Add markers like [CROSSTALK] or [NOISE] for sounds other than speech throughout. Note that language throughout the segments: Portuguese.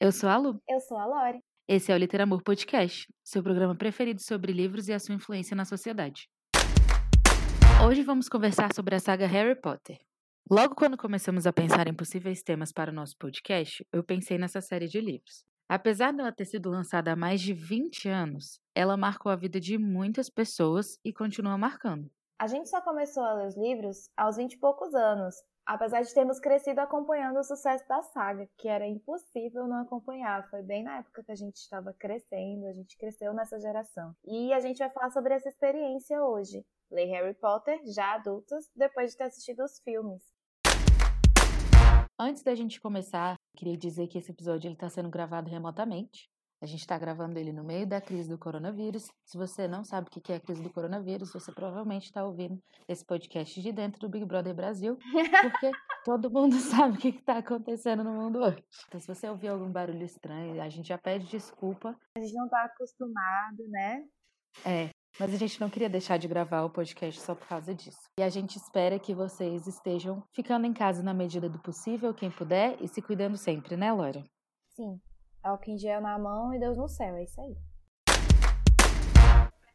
Eu sou a Lu. eu sou a Lore. Esse é o Literamor Podcast, seu programa preferido sobre livros e a sua influência na sociedade. Hoje vamos conversar sobre a saga Harry Potter. Logo quando começamos a pensar em possíveis temas para o nosso podcast, eu pensei nessa série de livros. Apesar dela ter sido lançada há mais de 20 anos, ela marcou a vida de muitas pessoas e continua marcando. A gente só começou a ler os livros aos 20 e poucos anos, apesar de termos crescido acompanhando o sucesso da saga, que era impossível não acompanhar. Foi bem na época que a gente estava crescendo, a gente cresceu nessa geração. E a gente vai falar sobre essa experiência hoje. Ler Harry Potter já adultos, depois de ter assistido os filmes. Antes da gente começar, queria dizer que esse episódio está sendo gravado remotamente. A gente está gravando ele no meio da crise do coronavírus. Se você não sabe o que é a crise do coronavírus, você provavelmente está ouvindo esse podcast de dentro do Big Brother Brasil, porque [LAUGHS] todo mundo [LAUGHS] sabe o que está acontecendo no mundo hoje. Então, se você ouvir algum barulho estranho, a gente já pede desculpa. A gente não tá acostumado, né? É, mas a gente não queria deixar de gravar o podcast só por causa disso. E a gente espera que vocês estejam ficando em casa na medida do possível, quem puder, e se cuidando sempre, né, Laura? Sim. Álcool em gel na mão e Deus no céu, é isso aí.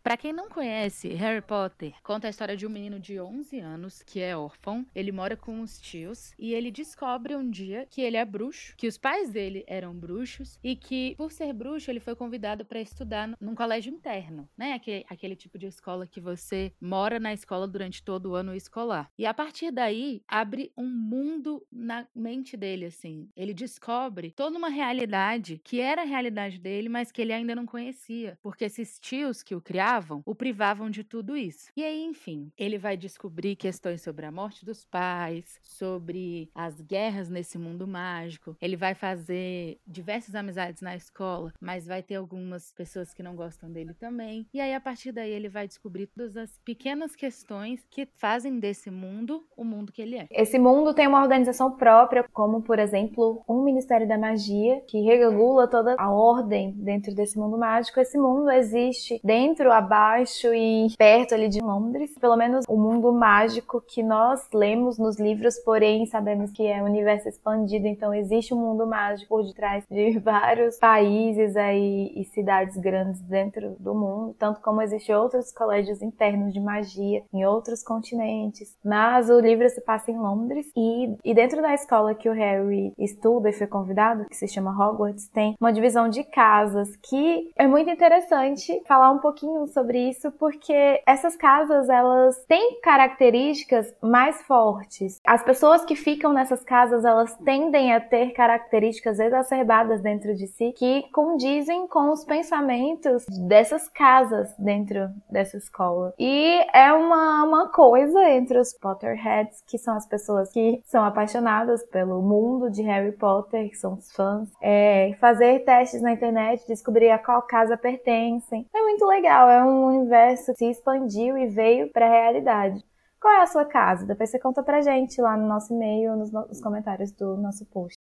Pra quem não conhece, Harry Potter conta a história de um menino de 11 anos que é órfão. Ele mora com os tios e ele descobre um dia que ele é bruxo, que os pais dele eram bruxos e que, por ser bruxo, ele foi convidado para estudar num colégio interno, né? Aquele, aquele tipo de escola que você mora na escola durante todo o ano escolar. E a partir daí, abre um mundo na mente dele, assim. Ele descobre toda uma realidade que era a realidade dele, mas que ele ainda não conhecia, porque esses tios que o o privavam de tudo isso. E aí, enfim, ele vai descobrir questões sobre a morte dos pais, sobre as guerras nesse mundo mágico. Ele vai fazer diversas amizades na escola, mas vai ter algumas pessoas que não gostam dele também. E aí, a partir daí, ele vai descobrir todas as pequenas questões que fazem desse mundo o mundo que ele é. Esse mundo tem uma organização própria, como, por exemplo, um Ministério da Magia, que regula toda a ordem dentro desse mundo mágico. Esse mundo existe dentro, abaixo e perto ali de Londres. Pelo menos o mundo mágico que nós lemos nos livros, porém sabemos que é um universo expandido, então existe um mundo mágico por detrás de [LAUGHS] vários países aí e cidades grandes dentro do mundo, tanto como existem outros colégios internos de magia em outros continentes. Mas o livro se passa em Londres e, e dentro da escola que o Harry estuda e foi convidado, que se chama Hogwarts, tem uma divisão de casas que é muito interessante falar um pouquinho sobre isso porque essas casas elas têm características mais fortes. As pessoas que ficam nessas casas elas tendem a ter características exacerbadas dentro de si que condizem com os pensamentos dessas casas dentro dessa escola. E é uma, uma coisa entre os Potterheads, que são as pessoas que são apaixonadas pelo mundo de Harry Potter, que são os fãs, é fazer testes na internet, descobrir a qual casa pertencem. É muito legal, é um universo que se expandiu e veio para a realidade. Qual é a sua casa? Depois você conta pra gente lá no nosso e-mail, nos, nos comentários do nosso post.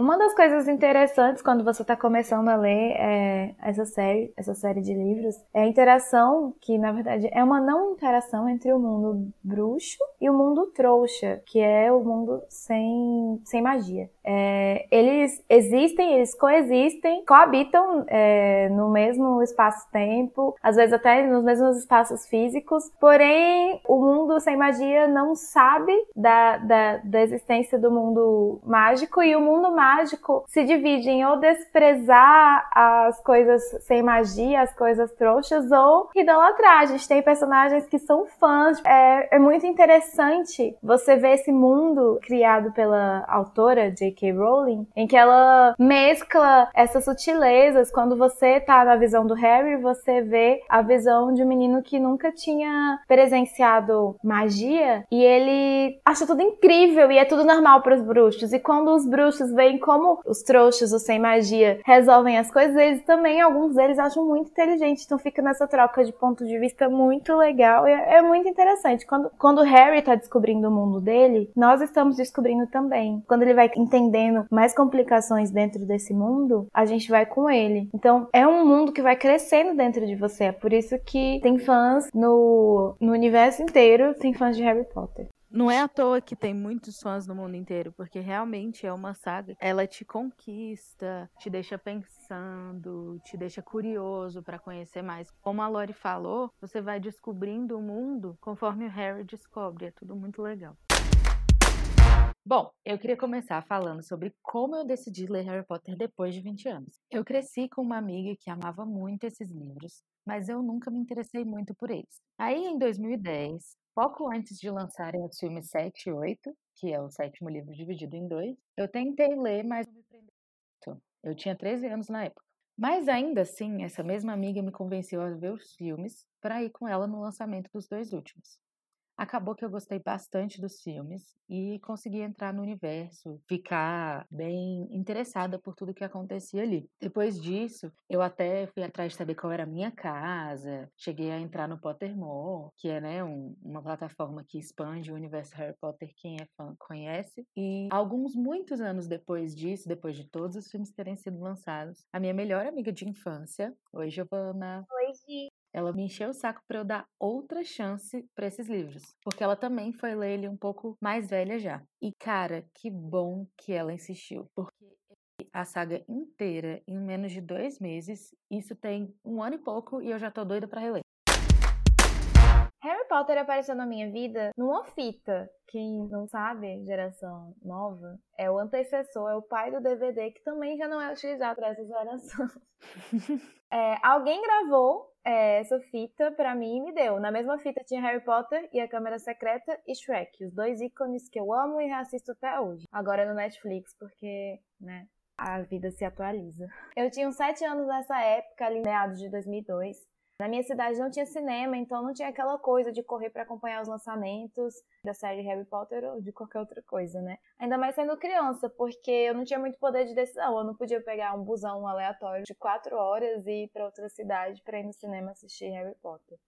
Uma das coisas interessantes quando você está começando a ler é, essa série, essa série de livros, é a interação que, na verdade, é uma não interação entre o mundo bruxo e o mundo trouxa, que é o mundo sem, sem magia. É, eles existem, eles coexistem, coabitam é, no mesmo espaço-tempo, às vezes até nos mesmos espaços físicos, porém o mundo sem magia não sabe da, da, da existência do mundo mágico e o mundo mágico se divide em ou desprezar as coisas sem magia, as coisas trouxas, ou idolatrar. A gente tem personagens que são fãs. É, é muito interessante você ver esse mundo criado pela autora J.K. Rowling, em que ela mescla essas sutilezas. Quando você tá na visão do Harry, você vê a visão de um menino que nunca tinha presenciado magia e ele acha tudo incrível e é tudo normal para os bruxos. E quando os bruxos veem como os trouxas, os sem magia, resolvem as coisas, eles também, alguns deles acham muito inteligente. Então fica nessa troca de ponto de vista muito legal e é, muito interessante. Quando, quando o Harry tá descobrindo o mundo dele, nós estamos descobrindo também. Quando ele vai entendendo mais complicações dentro desse mundo, a gente vai com ele. Então é um mundo que vai crescendo dentro de você. É por isso que tem fãs no, no universo inteiro, tem fãs de Harry Potter. Não é à toa que tem muitos fãs no mundo inteiro, porque realmente é uma saga. Ela te conquista, te deixa pensando, te deixa curioso para conhecer mais. Como a Lori falou, você vai descobrindo o mundo conforme o Harry descobre. É tudo muito legal. Bom, eu queria começar falando sobre como eu decidi ler Harry Potter depois de 20 anos. Eu cresci com uma amiga que amava muito esses livros, mas eu nunca me interessei muito por eles. Aí, em 2010, pouco antes de lançarem os filmes 7 e 8, que é o sétimo livro dividido em dois, eu tentei ler, mas não me prendeu. Eu tinha 13 anos na época. Mas ainda assim, essa mesma amiga me convenceu a ver os filmes para ir com ela no lançamento dos dois últimos. Acabou que eu gostei bastante dos filmes e consegui entrar no universo, ficar bem interessada por tudo que acontecia ali. Depois disso, eu até fui atrás de saber qual era a minha casa, cheguei a entrar no Pottermore, que é né, um, uma plataforma que expande o universo Harry Potter, quem é fã conhece. E alguns, muitos anos depois disso, depois de todos os filmes terem sido lançados, a minha melhor amiga de infância, oi Giovana. Oi, Gi ela me encheu o saco para eu dar outra chance para esses livros, porque ela também foi ler ele um pouco mais velha já. E cara, que bom que ela insistiu, porque a saga inteira em menos de dois meses, isso tem um ano e pouco e eu já tô doida para reler. Harry Potter apareceu na minha vida numa fita. Quem não sabe, geração nova, é o antecessor, é o pai do DVD, que também já não é utilizado para essa geração. [LAUGHS] é, alguém gravou é, essa fita para mim e me deu. Na mesma fita tinha Harry Potter e a Câmara Secreta e Shrek, os dois ícones que eu amo e reassisto até hoje. Agora no Netflix, porque, né, a vida se atualiza. Eu tinha uns 7 anos nessa época, ali meados de 2002. Na minha cidade não tinha cinema, então não tinha aquela coisa de correr para acompanhar os lançamentos da série Harry Potter ou de qualquer outra coisa, né? Ainda mais sendo criança, porque eu não tinha muito poder de decisão. Eu não podia pegar um busão aleatório de quatro horas e ir para outra cidade para ir no cinema assistir Harry Potter.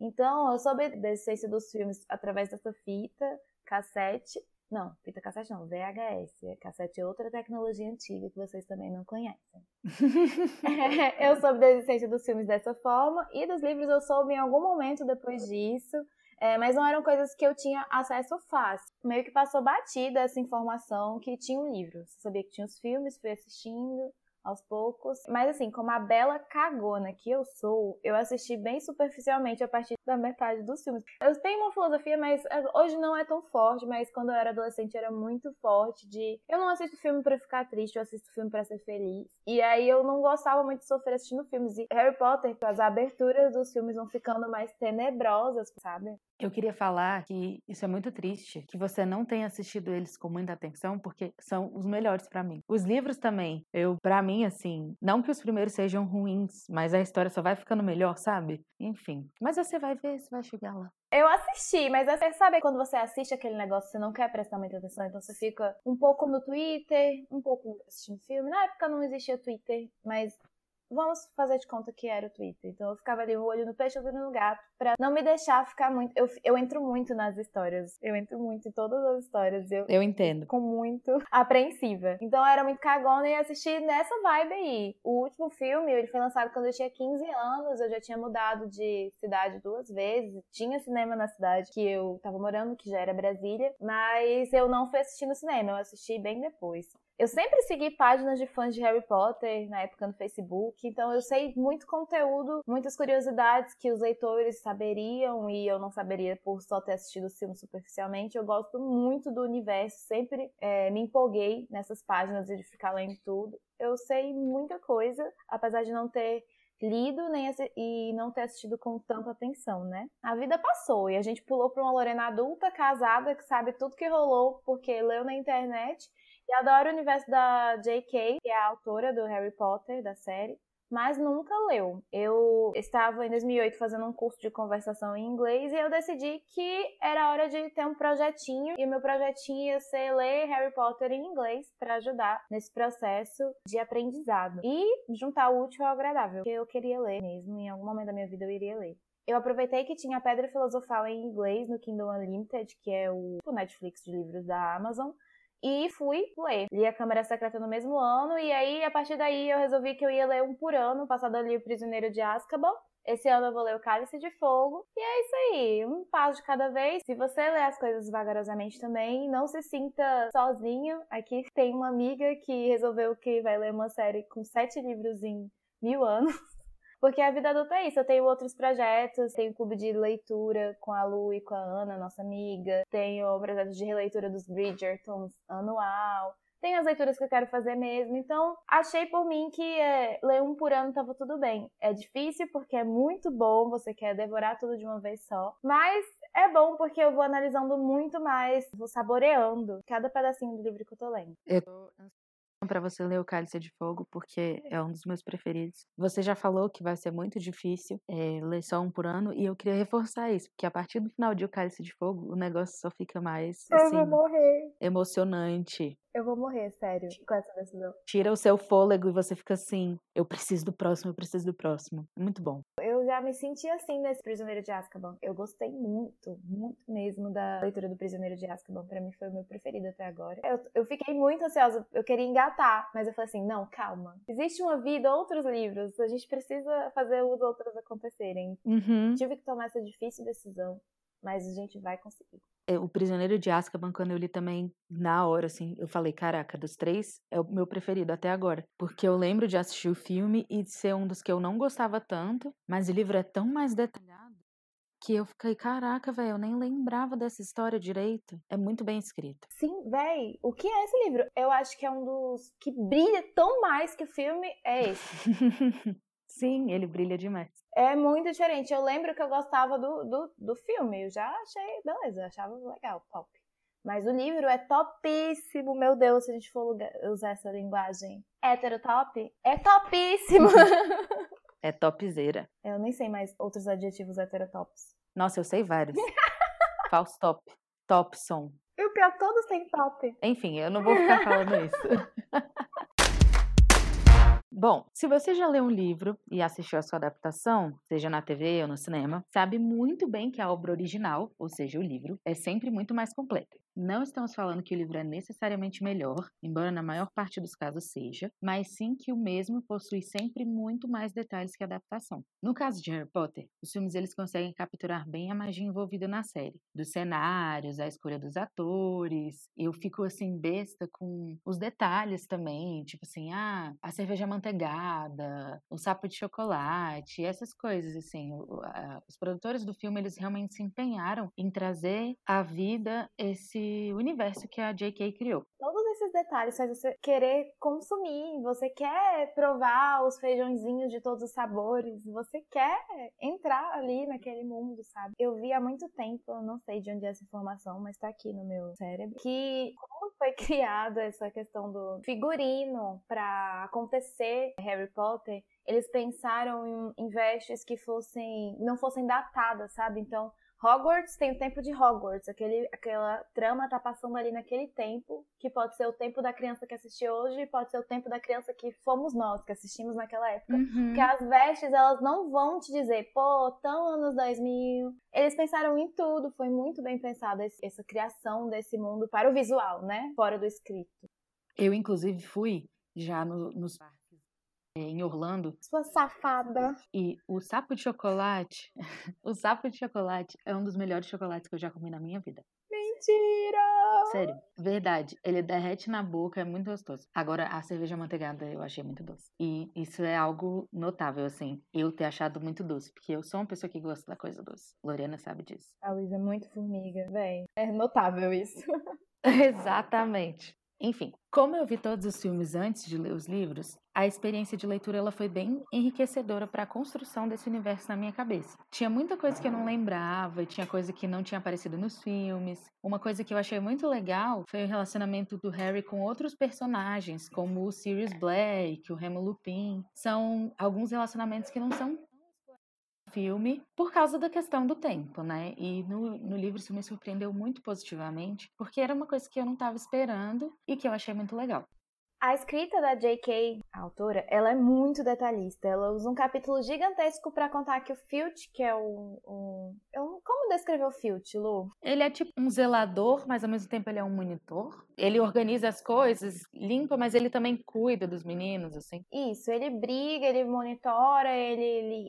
Então, eu soube da existência dos filmes através dessa fita, cassete, não, fita cassete não, VHS. Cassete é outra tecnologia antiga que vocês também não conhecem. [LAUGHS] eu soube da existência dos filmes dessa forma e dos livros eu soube em algum momento depois disso. É, mas não eram coisas que eu tinha acesso fácil. Meio que passou batida essa informação que tinha um livro. Você sabia que tinha os filmes, fui assistindo, aos poucos. Mas assim, como a bela cagona que eu sou, eu assisti bem superficialmente a partir da metade dos filmes. Eu tenho uma filosofia, mas eh, hoje não é tão forte, mas quando eu era adolescente era muito forte de eu não assisto filme para ficar triste, eu assisto filme para ser feliz. E aí eu não gostava muito de sofrer assistindo filmes. E Harry Potter, as aberturas dos filmes vão ficando mais tenebrosas, sabe? Eu queria falar que isso é muito triste, que você não tenha assistido eles com muita atenção, porque são os melhores para mim. Os livros também, eu, para mim, assim, não que os primeiros sejam ruins, mas a história só vai ficando melhor, sabe? Enfim. Mas você vai ver, você vai chegar lá. Eu assisti, mas você sabe quando você assiste aquele negócio, você não quer prestar muita atenção, então você fica um pouco no Twitter, um pouco assistindo filme. Na época não existia Twitter, mas vamos fazer de conta que era o Twitter. Então eu ficava ali, o olho no peixe, o olho no gato, pra não me deixar ficar muito. Eu, eu entro muito nas histórias. Eu entro muito em todas as histórias. Eu, eu entendo. Fico muito [LAUGHS] apreensiva. Então eu era muito cagona e assisti nessa vibe aí. O último filme, ele foi lançado quando eu tinha 15 anos. Eu já tinha mudado de cidade duas vezes. Tinha cinema na cidade que eu tava morando, que já era Brasília. Mas eu não fui assistir no cinema, eu assisti bem depois. Eu sempre segui páginas de fãs de Harry Potter na época no Facebook, então eu sei muito conteúdo, muitas curiosidades que os leitores saberiam e eu não saberia por só ter assistido o filme superficialmente. Eu gosto muito do universo, sempre é, me empolguei nessas páginas e de ficar lendo tudo. Eu sei muita coisa, apesar de não ter lido nem e não ter assistido com tanta atenção, né? A vida passou e a gente pulou para uma Lorena adulta, casada, que sabe tudo que rolou porque leu na internet e adoro o universo da J.K., que é a autora do Harry Potter, da série, mas nunca leu. Eu estava em 2008 fazendo um curso de conversação em inglês e eu decidi que era hora de ter um projetinho e o meu projetinho ia ser ler Harry Potter em inglês para ajudar nesse processo de aprendizado e juntar o útil ao agradável, que eu queria ler mesmo, em algum momento da minha vida eu iria ler. Eu aproveitei que tinha Pedra Filosofal em inglês no Kindle Unlimited, que é o Netflix de livros da Amazon, e fui ler. Li a Câmara Secreta no mesmo ano, e aí, a partir daí, eu resolvi que eu ia ler um por ano. Passado ali o Prisioneiro de Azkaban. Esse ano eu vou ler o Cálice de Fogo. E é isso aí, um passo de cada vez. Se você ler as coisas vagarosamente também, não se sinta sozinho. Aqui tem uma amiga que resolveu que vai ler uma série com sete livros em mil anos. Porque a vida adulta é isso. Eu tenho outros projetos, tenho clube de leitura com a Lu e com a Ana, nossa amiga. Tenho o projeto de releitura dos Bridgertons anual. Tenho as leituras que eu quero fazer mesmo. Então, achei por mim que é, ler um por ano tava tudo bem. É difícil porque é muito bom, você quer devorar tudo de uma vez só. Mas é bom porque eu vou analisando muito mais, vou saboreando cada pedacinho do livro que eu tô lendo. Eu tô para você ler o Cálice de Fogo, porque é um dos meus preferidos. Você já falou que vai ser muito difícil é, ler só um por ano, e eu queria reforçar isso, porque a partir do final de O Cálice de Fogo, o negócio só fica mais assim, eu vou morrer. emocionante. Eu vou morrer, sério, com essa decisão. Tira o seu fôlego e você fica assim: eu preciso do próximo, eu preciso do próximo. Muito bom. Eu já me senti assim nesse Prisioneiro de Azkaban. Eu gostei muito, muito mesmo da leitura do Prisioneiro de Azkaban. Pra mim foi o meu preferido até agora. Eu, eu fiquei muito ansiosa, eu queria engatar, mas eu falei assim: não, calma. Existe uma vida, outros livros, a gente precisa fazer os outros acontecerem. Uhum. Tive que tomar essa difícil decisão, mas a gente vai conseguir. É, o Prisioneiro de Azkaban, quando eu li também, na hora, assim, eu falei, caraca, dos três, é o meu preferido até agora. Porque eu lembro de assistir o filme e de ser um dos que eu não gostava tanto, mas o livro é tão mais detalhado que eu fiquei, caraca, velho, eu nem lembrava dessa história direito. É muito bem escrito. Sim, véi, o que é esse livro? Eu acho que é um dos que brilha tão mais que o filme, é esse. [LAUGHS] Sim, ele brilha demais. É muito diferente. Eu lembro que eu gostava do, do, do filme. Eu já achei, beleza, eu achava legal, top. Mas o livro é topíssimo, meu Deus, se a gente for usar essa linguagem heterotop, é topíssimo! [LAUGHS] é topzera. Eu nem sei mais outros adjetivos heterotops. Nossa, eu sei vários. [LAUGHS] False top, topson. E o pior, todos têm top. Enfim, eu não vou ficar falando isso. [LAUGHS] Bom, se você já leu um livro e assistiu a sua adaptação, seja na TV ou no cinema, sabe muito bem que a obra original, ou seja, o livro, é sempre muito mais completa. Não estamos falando que o livro é necessariamente melhor, embora na maior parte dos casos seja, mas sim que o mesmo possui sempre muito mais detalhes que a adaptação. No caso de Harry Potter, os filmes eles conseguem capturar bem a magia envolvida na série, dos cenários, a escolha dos atores. Eu fico assim besta com os detalhes também, tipo assim, ah, a cerveja manteigada, o sapo de chocolate, essas coisas assim. Os produtores do filme eles realmente se empenharam em trazer à vida esse universo que a J.K. criou. Todos esses detalhes faz você querer consumir, você quer provar os feijãozinhos de todos os sabores, você quer entrar ali naquele mundo, sabe? Eu vi há muito tempo, eu não sei de onde é essa informação, mas tá aqui no meu cérebro, que como foi [LAUGHS] criada essa questão do figurino para acontecer Harry Potter, eles pensaram em, vestes que fossem não fossem datadas, sabe? Então, Hogwarts tem o tempo de Hogwarts, aquele, aquela trama tá passando ali naquele tempo, que pode ser o tempo da criança que assistiu hoje e pode ser o tempo da criança que fomos nós, que assistimos naquela época. Uhum. Que as vestes, elas não vão te dizer, pô, tão anos 2000. Eles pensaram em tudo, foi muito bem pensada essa criação desse mundo para o visual, né? Fora do escrito. Eu, inclusive, fui já no, nos em Orlando. Sua safada. E o sapo de chocolate, [LAUGHS] o sapo de chocolate é um dos melhores chocolates que eu já comi na minha vida. Mentira! Sério, verdade. Ele derrete na boca, é muito gostoso. Agora, a cerveja manteigada eu achei muito doce. E isso é algo notável, assim, eu ter achado muito doce, porque eu sou uma pessoa que gosta da coisa doce. Lorena sabe disso. A Luísa é muito formiga, véi. É notável isso. [LAUGHS] [LAUGHS] Exatamente. Enfim, como eu vi todos os filmes antes de ler os livros, a experiência de leitura ela foi bem enriquecedora para a construção desse universo na minha cabeça. Tinha muita coisa que eu não lembrava, tinha coisa que não tinha aparecido nos filmes. Uma coisa que eu achei muito legal foi o relacionamento do Harry com outros personagens, como o Sirius Black, o Remo Lupin. São alguns relacionamentos que não são filme por causa da questão do tempo, né? E no, no livro isso me surpreendeu muito positivamente, porque era uma coisa que eu não estava esperando e que eu achei muito legal. A escrita da J.K., a autora, ela é muito detalhista. Ela usa um capítulo gigantesco para contar que o Filch, que é um, um, é um, como Como descrever o Filch, Lu? Ele é tipo um zelador, mas ao mesmo tempo ele é um monitor. Ele organiza as coisas, limpa, mas ele também cuida dos meninos, assim. Isso, ele briga, ele monitora, ele,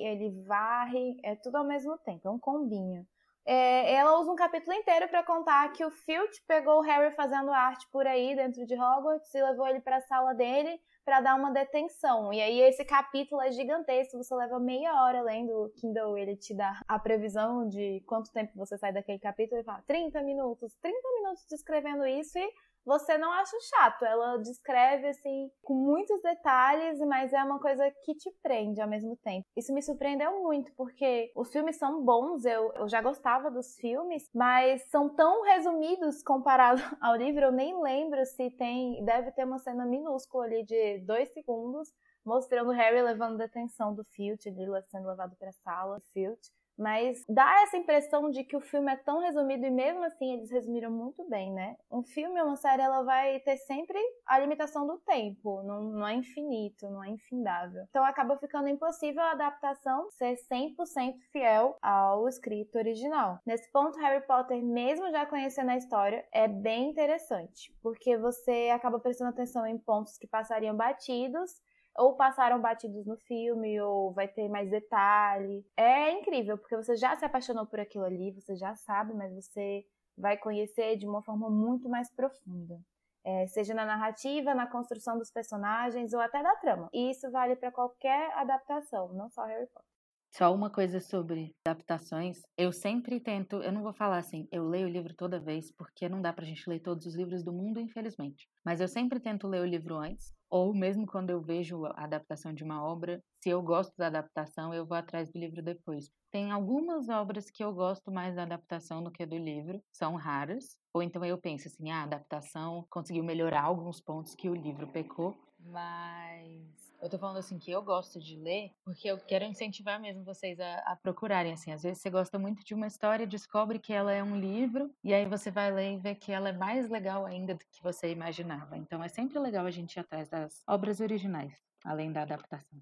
ele, varre, é tudo ao mesmo tempo, é um combinho. É, ela usa um capítulo inteiro para contar que o Filch pegou o Harry fazendo arte por aí dentro de Hogwarts e levou ele para a sala dele para dar uma detenção. E aí esse capítulo é gigantesco, você leva meia hora lendo o Kindle, ele te dá a previsão de quanto tempo você sai daquele capítulo e fala 30 minutos, 30 minutos descrevendo isso e você não acha chato. Ela descreve assim com muitos detalhes, mas é uma coisa que te prende ao mesmo tempo. Isso me surpreendeu muito, porque os filmes são bons, eu, eu já gostava dos filmes, mas são tão resumidos comparado [LAUGHS] ao livro, eu nem lembro se tem. Deve ter uma cena minúscula ali de dois segundos mostrando Harry levando detenção do Filch, ele sendo levado para a sala, Filch. Mas dá essa impressão de que o filme é tão resumido e mesmo assim eles resumiram muito bem, né? Um filme, uma série, ela vai ter sempre a limitação do tempo, não, não é infinito, não é infindável. Então acaba ficando impossível a adaptação ser 100% fiel ao escrito original. Nesse ponto, Harry Potter, mesmo já conhecendo a história, é bem interessante, porque você acaba prestando atenção em pontos que passariam batidos ou passaram batidos no filme, ou vai ter mais detalhe. É incrível, porque você já se apaixonou por aquilo ali, você já sabe, mas você vai conhecer de uma forma muito mais profunda. É, seja na narrativa, na construção dos personagens ou até da trama. E isso vale para qualquer adaptação, não só Harry Potter. Só uma coisa sobre adaptações. Eu sempre tento, eu não vou falar assim, eu leio o livro toda vez, porque não dá pra gente ler todos os livros do mundo, infelizmente. Mas eu sempre tento ler o livro antes, ou mesmo quando eu vejo a adaptação de uma obra, se eu gosto da adaptação, eu vou atrás do livro depois. Tem algumas obras que eu gosto mais da adaptação do que do livro, são raras, ou então eu penso assim, ah, a adaptação conseguiu melhorar alguns pontos que o livro pecou, mas eu tô falando assim que eu gosto de ler porque eu quero incentivar mesmo vocês a, a, procurarem assim. Às vezes você gosta muito de uma história, descobre que ela é um livro e aí você vai ler e vê que ela é mais legal ainda do que você imaginava. Então é sempre legal a gente ir atrás das obras originais, além da adaptação.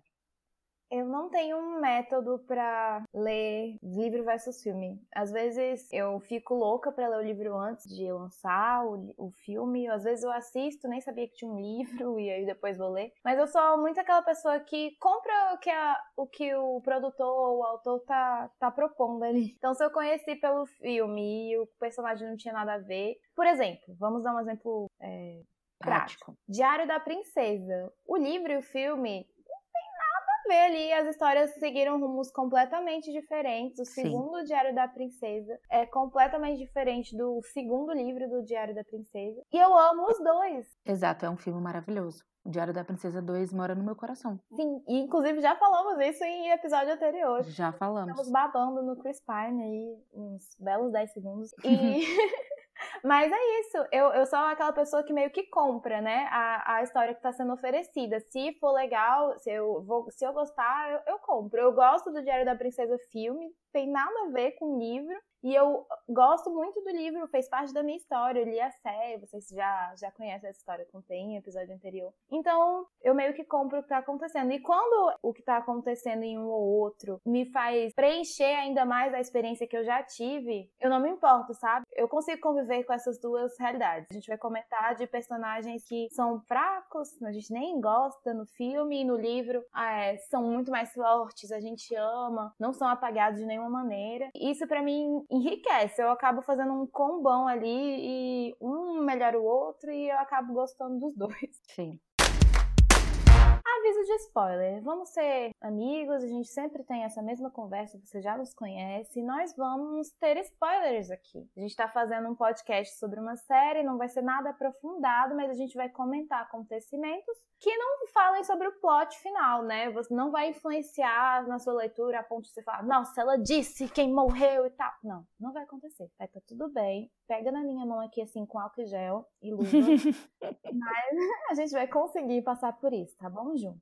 Eu não tenho um método para ler livro versus filme. Às vezes eu fico louca para ler o livro antes de lançar o, o filme. Às vezes eu assisto, nem sabia que tinha um [LAUGHS] livro e aí depois vou ler. Mas eu sou muito aquela pessoa que compra o que, a, o, que o produtor ou o autor tá, tá propondo ali. [LAUGHS] Então se eu conheci pelo filme e o personagem não tinha nada a ver. Por exemplo, vamos dar um exemplo é, prático. Diário da Princesa. O livro e o filme ver ali, as histórias seguiram rumos completamente diferentes. O segundo Sim. Diário da Princesa é completamente diferente do segundo livro do Diário da Princesa. E eu amo os dois. Exato, é um filme maravilhoso. O Diário da Princesa 2 mora no meu coração. Sim, e inclusive já falamos isso em episódio anterior. Já falamos. Estamos babando no Chris Pine aí, uns belos 10 segundos. E. [LAUGHS] Mas é isso, eu, eu sou aquela pessoa que meio que compra, né, a, a história que está sendo oferecida. Se for legal, se eu, vou, se eu gostar, eu, eu compro. Eu gosto do Diário da Princesa filme, tem nada a ver com o livro. E eu gosto muito do livro, fez parte da minha história. Eu li a série, vocês já, já conhecem essa história, contei em episódio anterior. Então, eu meio que compro o que tá acontecendo. E quando o que tá acontecendo em um ou outro me faz preencher ainda mais a experiência que eu já tive, eu não me importo, sabe? Eu consigo conviver com essas duas realidades. A gente vai comentar de personagens que são fracos, a gente nem gosta no filme e no livro, é, são muito mais fortes, a gente ama, não são apagados de nenhuma maneira. Isso para mim enriquece. Eu acabo fazendo um combão ali e um melhora o outro e eu acabo gostando dos dois. Sim. Aviso de spoiler. Vamos ser amigos, a gente sempre tem essa mesma conversa, você já nos conhece. E nós vamos ter spoilers aqui. A gente está fazendo um podcast sobre uma série, não vai ser nada aprofundado, mas a gente vai comentar acontecimentos que não falem sobre o plot final, né? Você não vai influenciar na sua leitura a ponto de você falar, nossa, ela disse quem morreu e tal. Não, não vai acontecer. Vai tá tudo bem. Pega na minha mão aqui, assim, com álcool e gel e luva. [LAUGHS] mas [LAUGHS] a gente vai conseguir passar por isso, tá bom, Ju?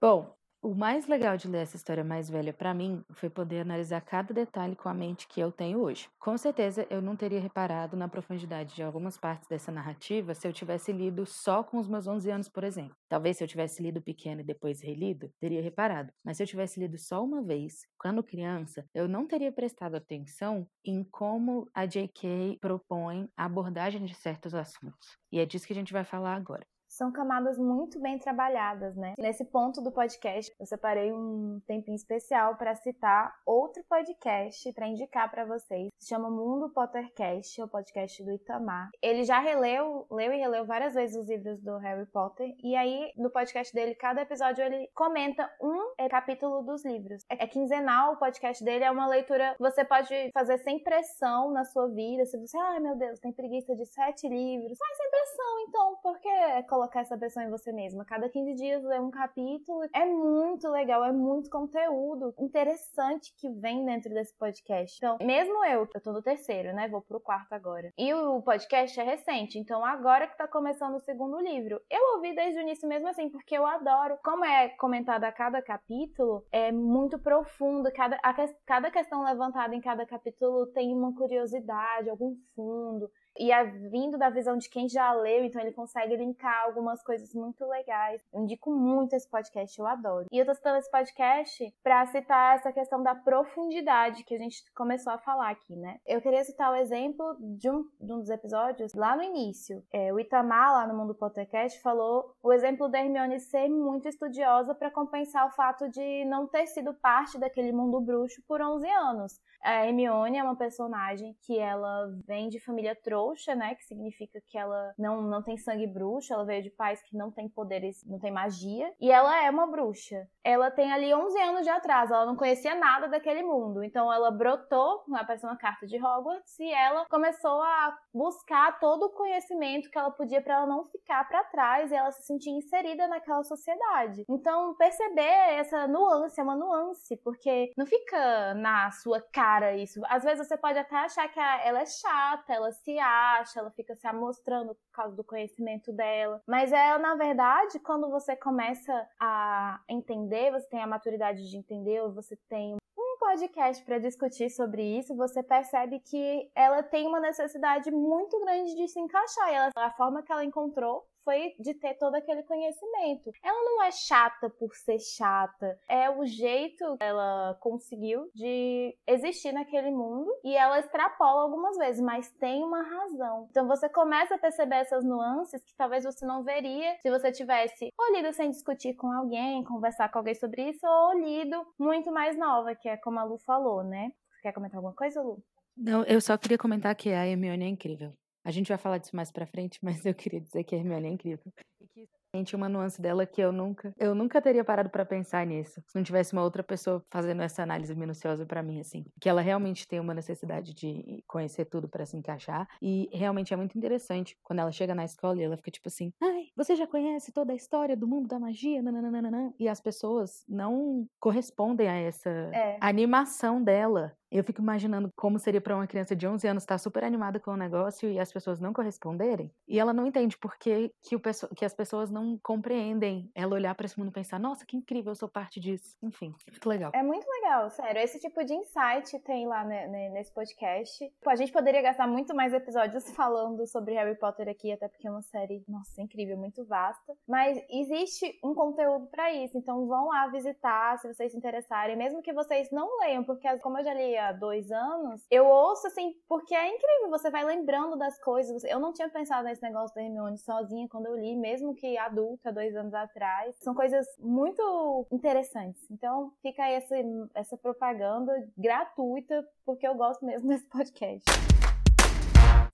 Bom, o mais legal de ler essa história mais velha para mim foi poder analisar cada detalhe com a mente que eu tenho hoje. Com certeza eu não teria reparado na profundidade de algumas partes dessa narrativa se eu tivesse lido só com os meus 11 anos, por exemplo. Talvez se eu tivesse lido pequeno e depois relido, teria reparado. Mas se eu tivesse lido só uma vez, quando criança, eu não teria prestado atenção em como a J.K. propõe a abordagem de certos assuntos. E é disso que a gente vai falar agora são camadas muito bem trabalhadas, né? Nesse ponto do podcast, eu separei um tempinho especial para citar outro podcast para indicar para vocês. Se chama Mundo Pottercast, é o podcast do Itamar. Ele já releu, leu e releu várias vezes os livros do Harry Potter e aí no podcast dele, cada episódio ele comenta um é, capítulo dos livros. É, é quinzenal, o podcast dele é uma leitura que você pode fazer sem pressão na sua vida. Se você, ai meu Deus, tem preguiça de sete livros, faz sem pressão então, porque colocar colocar essa pressão em você mesma. Cada 15 dias ler um capítulo é muito legal, é muito conteúdo interessante que vem dentro desse podcast. Então, mesmo eu, eu tô no terceiro, né? Vou pro quarto agora. E o podcast é recente, então agora que tá começando o segundo livro. Eu ouvi desde o início mesmo assim, porque eu adoro. Como é comentado a cada capítulo, é muito profundo. Cada, a, cada questão levantada em cada capítulo tem uma curiosidade, algum fundo e é vindo da visão de quem já leu, então ele consegue linkar algumas coisas muito legais. Eu indico muito esse podcast, eu adoro. E eu tô citando esse podcast para citar essa questão da profundidade que a gente começou a falar aqui, né? Eu queria citar o exemplo de um, de um dos episódios lá no início. É, o Itamar, lá no Mundo Podcast, falou o exemplo da Hermione ser muito estudiosa para compensar o fato de não ter sido parte daquele mundo bruxo por 11 anos. A Hermione é uma personagem que ela vem de família trouxa, né? Que significa que ela não, não tem sangue bruxo, ela veio de pais que não tem poderes, não tem magia. E ela é uma bruxa. Ela tem ali 11 anos de atraso, ela não conhecia nada daquele mundo. Então ela brotou, apareceu uma carta de Hogwarts, e ela começou a buscar todo o conhecimento que ela podia para ela não ficar para trás e ela se sentir inserida naquela sociedade. Então perceber essa nuance, é uma nuance, porque não fica na sua cara isso. Às vezes você pode até achar que ela é chata, ela se acha, ela fica se amostrando por causa do conhecimento dela. Mas é, na verdade, quando você começa a entender, você tem a maturidade de entender, você tem um podcast para discutir sobre isso, você percebe que ela tem uma necessidade muito grande de se encaixar. E ela, a forma que ela encontrou foi de ter todo aquele conhecimento. Ela não é chata por ser chata, é o jeito que ela conseguiu de existir naquele mundo e ela extrapola algumas vezes, mas tem uma razão. Então você começa a perceber essas nuances que talvez você não veria se você tivesse ou lido sem discutir com alguém, conversar com alguém sobre isso, ou lido muito mais nova, que é como a Lu falou, né? Quer comentar alguma coisa, Lu? Não, eu só queria comentar que a Hermione é incrível. A gente vai falar disso mais pra frente, [LAUGHS] mas eu queria dizer que a Hermione é incrível. E que realmente uma nuance dela que eu nunca, eu nunca teria parado para pensar nisso. Se não tivesse uma outra pessoa fazendo essa análise minuciosa para mim, assim. Que ela realmente tem uma necessidade de conhecer tudo para se encaixar. E realmente é muito interessante quando ela chega na escola e ela fica tipo assim: ai, você já conhece toda a história do mundo da magia? Nananana. E as pessoas não correspondem a essa é. animação dela. Eu fico imaginando como seria para uma criança de 11 anos estar super animada com o negócio e as pessoas não corresponderem. E ela não entende por que, que, que as pessoas não compreendem ela olhar para esse mundo e pensar: nossa, que incrível, eu sou parte disso. Enfim, muito legal. É muito legal, sério. Esse tipo de insight tem lá nesse podcast. Pô, a gente poderia gastar muito mais episódios [LAUGHS] falando sobre Harry Potter aqui, até porque é uma série, nossa, incrível, muito vasta. Mas existe um conteúdo para isso, então vão lá visitar se vocês se interessarem, mesmo que vocês não leiam, porque como eu já li dois anos, eu ouço assim, porque é incrível, você vai lembrando das coisas. Eu não tinha pensado nesse negócio da Hermione sozinha quando eu li, mesmo que adulta, dois anos atrás. São coisas muito interessantes. Então fica aí essa, essa propaganda gratuita, porque eu gosto mesmo [LAUGHS] desse podcast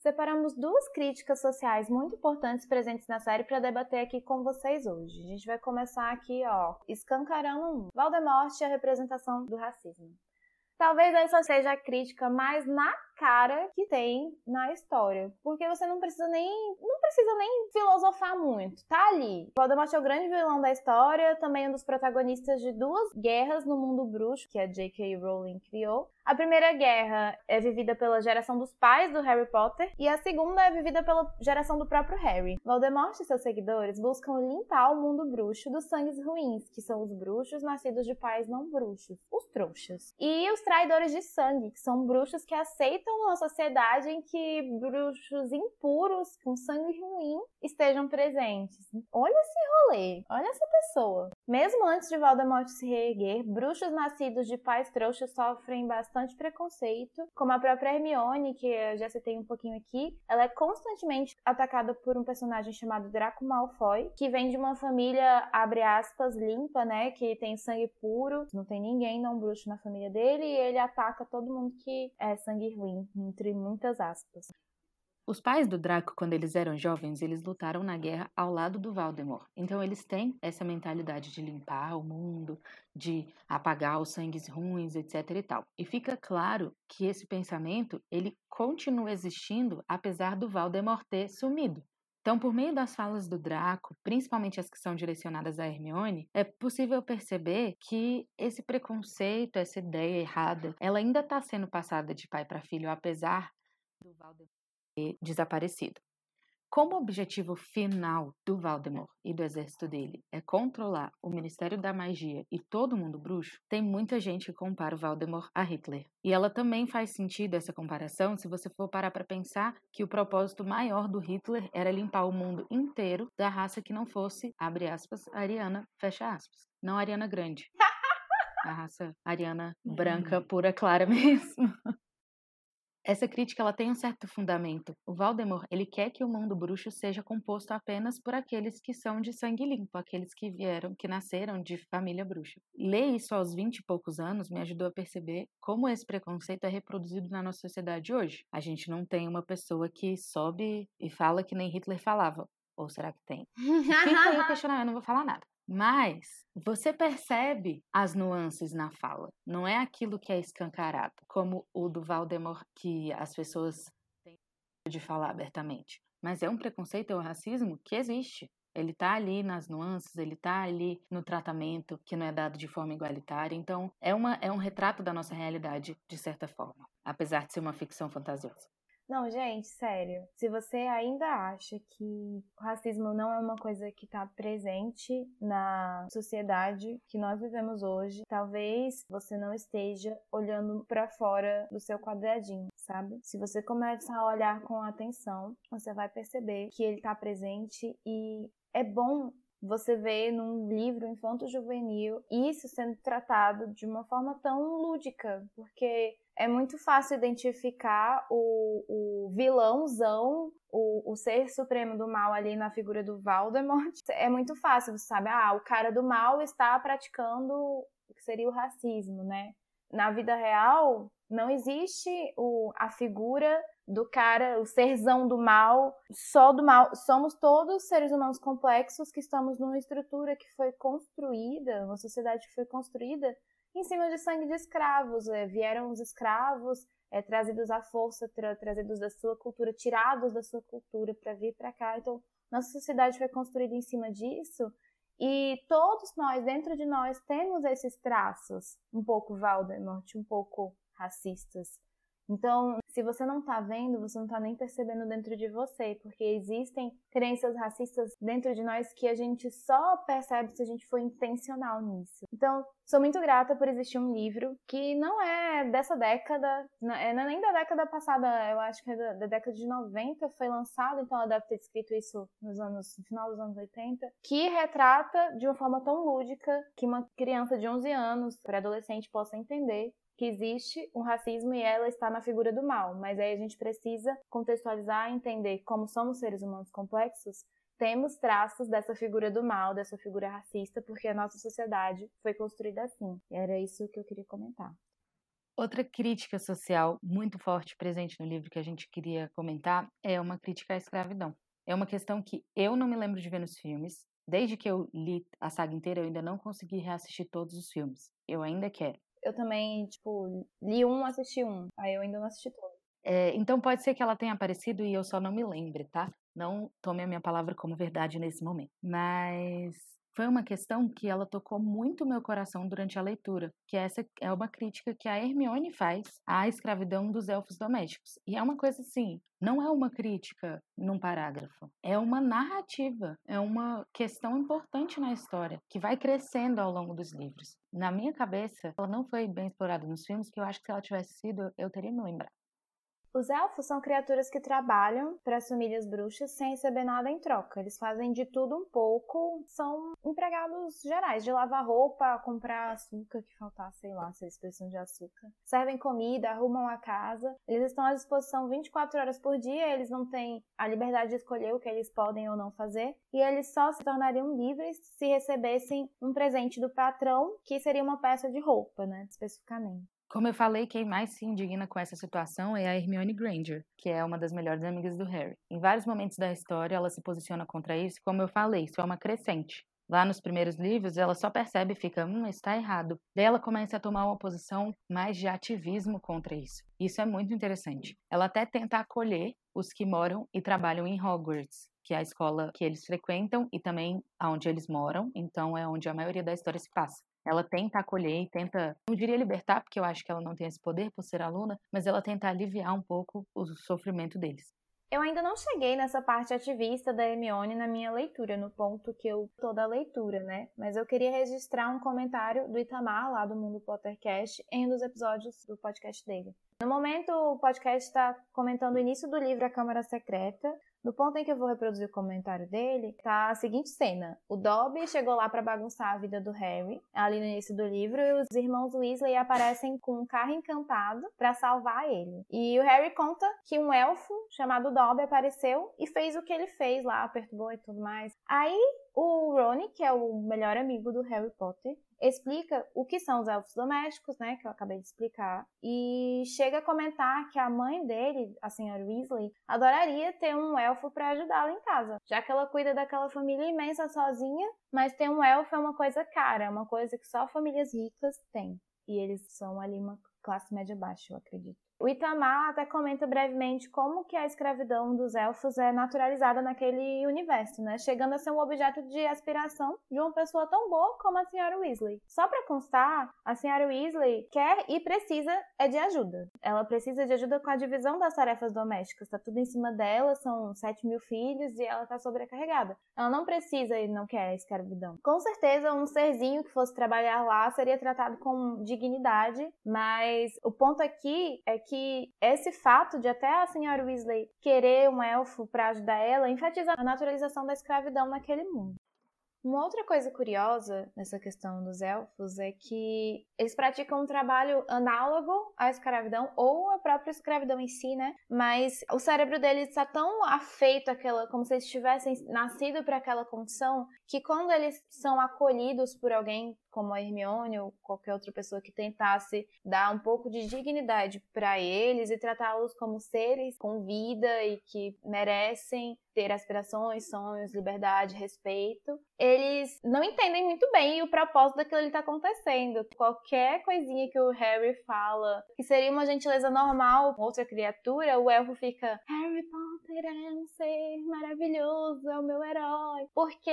separamos duas críticas sociais muito importantes presentes na série para debater aqui com vocês hoje. A gente vai começar aqui, ó, escancarando um. Voldemort e a representação do racismo. Talvez essa seja a crítica mais na cara que tem na história. Porque você não precisa nem. não precisa nem filosofar muito. Tá ali. Voldemort é o grande vilão da história, também um dos protagonistas de duas guerras no mundo bruxo que a J.K. Rowling criou. A primeira guerra é vivida pela geração dos pais do Harry Potter e a segunda é vivida pela geração do próprio Harry. Voldemort e seus seguidores buscam limpar o mundo bruxo dos sangues ruins, que são os bruxos nascidos de pais não bruxos, os trouxas. E os traidores de sangue, que são bruxos que aceitam uma sociedade em que bruxos impuros com sangue ruim estejam presentes. Olha esse rolê, olha essa pessoa. Mesmo antes de Voldemort se reerguer, bruxos nascidos de pais trouxas sofrem bastante preconceito, como a própria Hermione, que eu já citei um pouquinho aqui, ela é constantemente atacada por um personagem chamado Draco Malfoy, que vem de uma família, abre aspas, limpa, né, que tem sangue puro, não tem ninguém não bruxo na família dele, e ele ataca todo mundo que é sangue ruim, entre muitas aspas. Os pais do Draco, quando eles eram jovens, eles lutaram na guerra ao lado do Valdemort. Então eles têm essa mentalidade de limpar o mundo, de apagar os sangues ruins, etc e tal. E fica claro que esse pensamento, ele continua existindo apesar do Valdemort ter sumido. Então, por meio das falas do Draco, principalmente as que são direcionadas a Hermione, é possível perceber que esse preconceito, essa ideia errada, ela ainda está sendo passada de pai para filho, apesar do Valdemort desaparecido. Como o objetivo final do Voldemort e do exército dele é controlar o Ministério da Magia e todo mundo bruxo, tem muita gente que compara o Voldemort a Hitler. E ela também faz sentido essa comparação se você for parar para pensar que o propósito maior do Hitler era limpar o mundo inteiro da raça que não fosse, abre aspas, ariana, fecha aspas. Não ariana grande. [LAUGHS] A raça ariana branca, hum. pura, clara [LAUGHS] mesmo. Essa crítica ela tem um certo fundamento. O Valdemort ele quer que o mundo bruxo seja composto apenas por aqueles que são de sangue limpo, aqueles que vieram, que nasceram de família bruxa. Ler isso aos 20 e poucos anos me ajudou a perceber como esse preconceito é reproduzido na nossa sociedade hoje. A gente não tem uma pessoa que sobe e fala que nem Hitler falava. Ou será que tem? [LAUGHS] Fica aí o questionamento, eu não vou falar nada. Mas você percebe as nuances na fala. Não é aquilo que é escancarado, como o do Valdemort, que as pessoas têm de falar abertamente. Mas é um preconceito, é um racismo que existe. Ele está ali nas nuances, ele está ali no tratamento que não é dado de forma igualitária. Então, é, uma, é um retrato da nossa realidade, de certa forma, apesar de ser uma ficção fantasiosa. Não, gente, sério. Se você ainda acha que o racismo não é uma coisa que está presente na sociedade que nós vivemos hoje, talvez você não esteja olhando para fora do seu quadradinho, sabe? Se você começar a olhar com atenção, você vai perceber que ele está presente e é bom você ver num livro infanto-juvenil isso sendo tratado de uma forma tão lúdica, porque é muito fácil identificar o, o vilãozão, o, o ser supremo do mal ali na figura do Voldemort. [LAUGHS] É muito fácil, você sabe, ah, o cara do mal está praticando o que seria o racismo, né? Na vida real, não existe o, a figura do cara, o serzão do mal, só do mal. Somos todos seres humanos complexos que estamos numa estrutura que foi construída, uma sociedade que foi construída em cima de sangue de escravos. É, vieram os escravos é, trazidos à força, tra trazidos da sua cultura, tirados da sua cultura para vir para cá. Então, nossa sociedade foi construída em cima disso. E todos nós, dentro de nós, temos esses traços um pouco Valdemort, um pouco racistas. Então, se você não tá vendo, você não tá nem percebendo dentro de você, porque existem crenças racistas dentro de nós que a gente só percebe se a gente for intencional nisso. Então, sou muito grata por existir um livro que não é dessa década, não é nem da década passada, eu acho que é da, da década de 90 foi lançado, então ela deve ter escrito isso nos anos, no final dos anos 80, que retrata de uma forma tão lúdica que uma criança de 11 anos, pré-adolescente, possa entender que existe um racismo e ela está na figura do mal, mas aí a gente precisa contextualizar e entender como somos seres humanos complexos, temos traços dessa figura do mal, dessa figura racista, porque a nossa sociedade foi construída assim. E era isso que eu queria comentar. Outra crítica social muito forte presente no livro que a gente queria comentar é uma crítica à escravidão. É uma questão que eu não me lembro de ver nos filmes. Desde que eu li a saga inteira, eu ainda não consegui reassistir todos os filmes. Eu ainda quero eu também, tipo, li um, assisti um. Aí eu ainda não assisti todo. É, então pode ser que ela tenha aparecido e eu só não me lembre, tá? Não tome a minha palavra como verdade nesse momento. Mas foi uma questão que ela tocou muito meu coração durante a leitura, que essa é uma crítica que a Hermione faz à escravidão dos elfos domésticos. E é uma coisa assim, não é uma crítica num parágrafo, é uma narrativa, é uma questão importante na história, que vai crescendo ao longo dos livros. Na minha cabeça, ela não foi bem explorada nos filmes, que eu acho que se ela tivesse sido, eu teria me lembrado. Os elfos são criaturas que trabalham para as famílias bruxas sem receber nada em troca. Eles fazem de tudo um pouco, são empregados gerais, de lavar roupa, comprar açúcar que faltar, sei lá, se eles precisam de açúcar. Servem comida, arrumam a casa. Eles estão à disposição 24 horas por dia, eles não têm a liberdade de escolher o que eles podem ou não fazer, e eles só se tornariam livres se recebessem um presente do patrão, que seria uma peça de roupa, né, especificamente. Como eu falei, quem mais se indigna com essa situação é a Hermione Granger, que é uma das melhores amigas do Harry. Em vários momentos da história, ela se posiciona contra isso, como eu falei, isso é uma crescente. Lá nos primeiros livros, ela só percebe e fica, hum, está errado. Daí ela começa a tomar uma posição mais de ativismo contra isso. Isso é muito interessante. Ela até tenta acolher os que moram e trabalham em Hogwarts, que é a escola que eles frequentam e também aonde eles moram, então é onde a maioria da história se passa. Ela tenta acolher e tenta, não diria libertar, porque eu acho que ela não tem esse poder por ser aluna, mas ela tenta aliviar um pouco o sofrimento deles. Eu ainda não cheguei nessa parte ativista da Hermione na minha leitura, no ponto que eu tô da leitura, né? Mas eu queria registrar um comentário do Itamar, lá do Mundo Pottercast, em um dos episódios do podcast dele. No momento, o podcast está comentando o início do livro A Câmara Secreta, no ponto em que eu vou reproduzir o comentário dele, tá a seguinte cena. O Dobby chegou lá para bagunçar a vida do Harry, ali no início do livro, e os irmãos Weasley aparecem com um carro encantado para salvar ele. E o Harry conta que um elfo chamado Dobby apareceu e fez o que ele fez lá, perturbou e tudo mais. Aí o Ron, que é o melhor amigo do Harry Potter, explica o que são os elfos domésticos, né, que eu acabei de explicar, e chega a comentar que a mãe dele, a senhora Weasley, adoraria ter um elfo para ajudá-la em casa, já que ela cuida daquela família imensa sozinha, mas ter um elfo é uma coisa cara, é uma coisa que só famílias ricas têm. E eles são ali uma classe média baixa, eu acredito. O Itamar até comenta brevemente como que a escravidão dos elfos é naturalizada naquele universo, né? Chegando a ser um objeto de aspiração de uma pessoa tão boa como a senhora Weasley. Só para constar, a senhora Weasley quer e precisa é de ajuda. Ela precisa de ajuda com a divisão das tarefas domésticas. Tá tudo em cima dela, são 7 mil filhos e ela tá sobrecarregada. Ela não precisa e não quer a escravidão. Com certeza, um serzinho que fosse trabalhar lá seria tratado com dignidade, mas o ponto aqui é que que esse fato de até a senhora Weasley querer um elfo para ajudar ela enfatiza a naturalização da escravidão naquele mundo. Uma outra coisa curiosa nessa questão dos elfos é que eles praticam um trabalho análogo à escravidão ou à própria escravidão em si, né? Mas o cérebro deles está tão afeito àquela, como se eles tivessem nascido para aquela condição, que quando eles são acolhidos por alguém como a Hermione ou qualquer outra pessoa que tentasse dar um pouco de dignidade para eles e tratá-los como seres com vida e que merecem ter aspirações, sonhos, liberdade, respeito, eles não entendem muito bem o propósito daquilo que está acontecendo. Qualquer coisinha que o Harry fala, que seria uma gentileza normal com outra criatura, o elfo fica Harry Potter é um ser maravilhoso, é o meu herói. Porque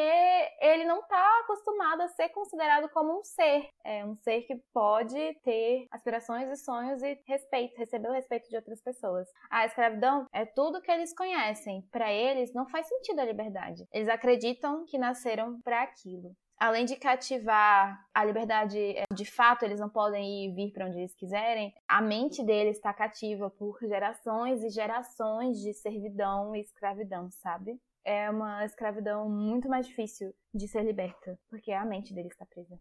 ele não está acostumado a ser considerado como como um ser, é um ser que pode ter aspirações e sonhos e respeito, receber o respeito de outras pessoas. A escravidão é tudo que eles conhecem. Para eles não faz sentido a liberdade. Eles acreditam que nasceram para aquilo além de cativar a liberdade é, de fato, eles não podem ir e vir para onde eles quiserem, a mente deles está cativa por gerações e gerações de servidão e escravidão, sabe? É uma escravidão muito mais difícil de ser liberta, porque a mente deles está presa.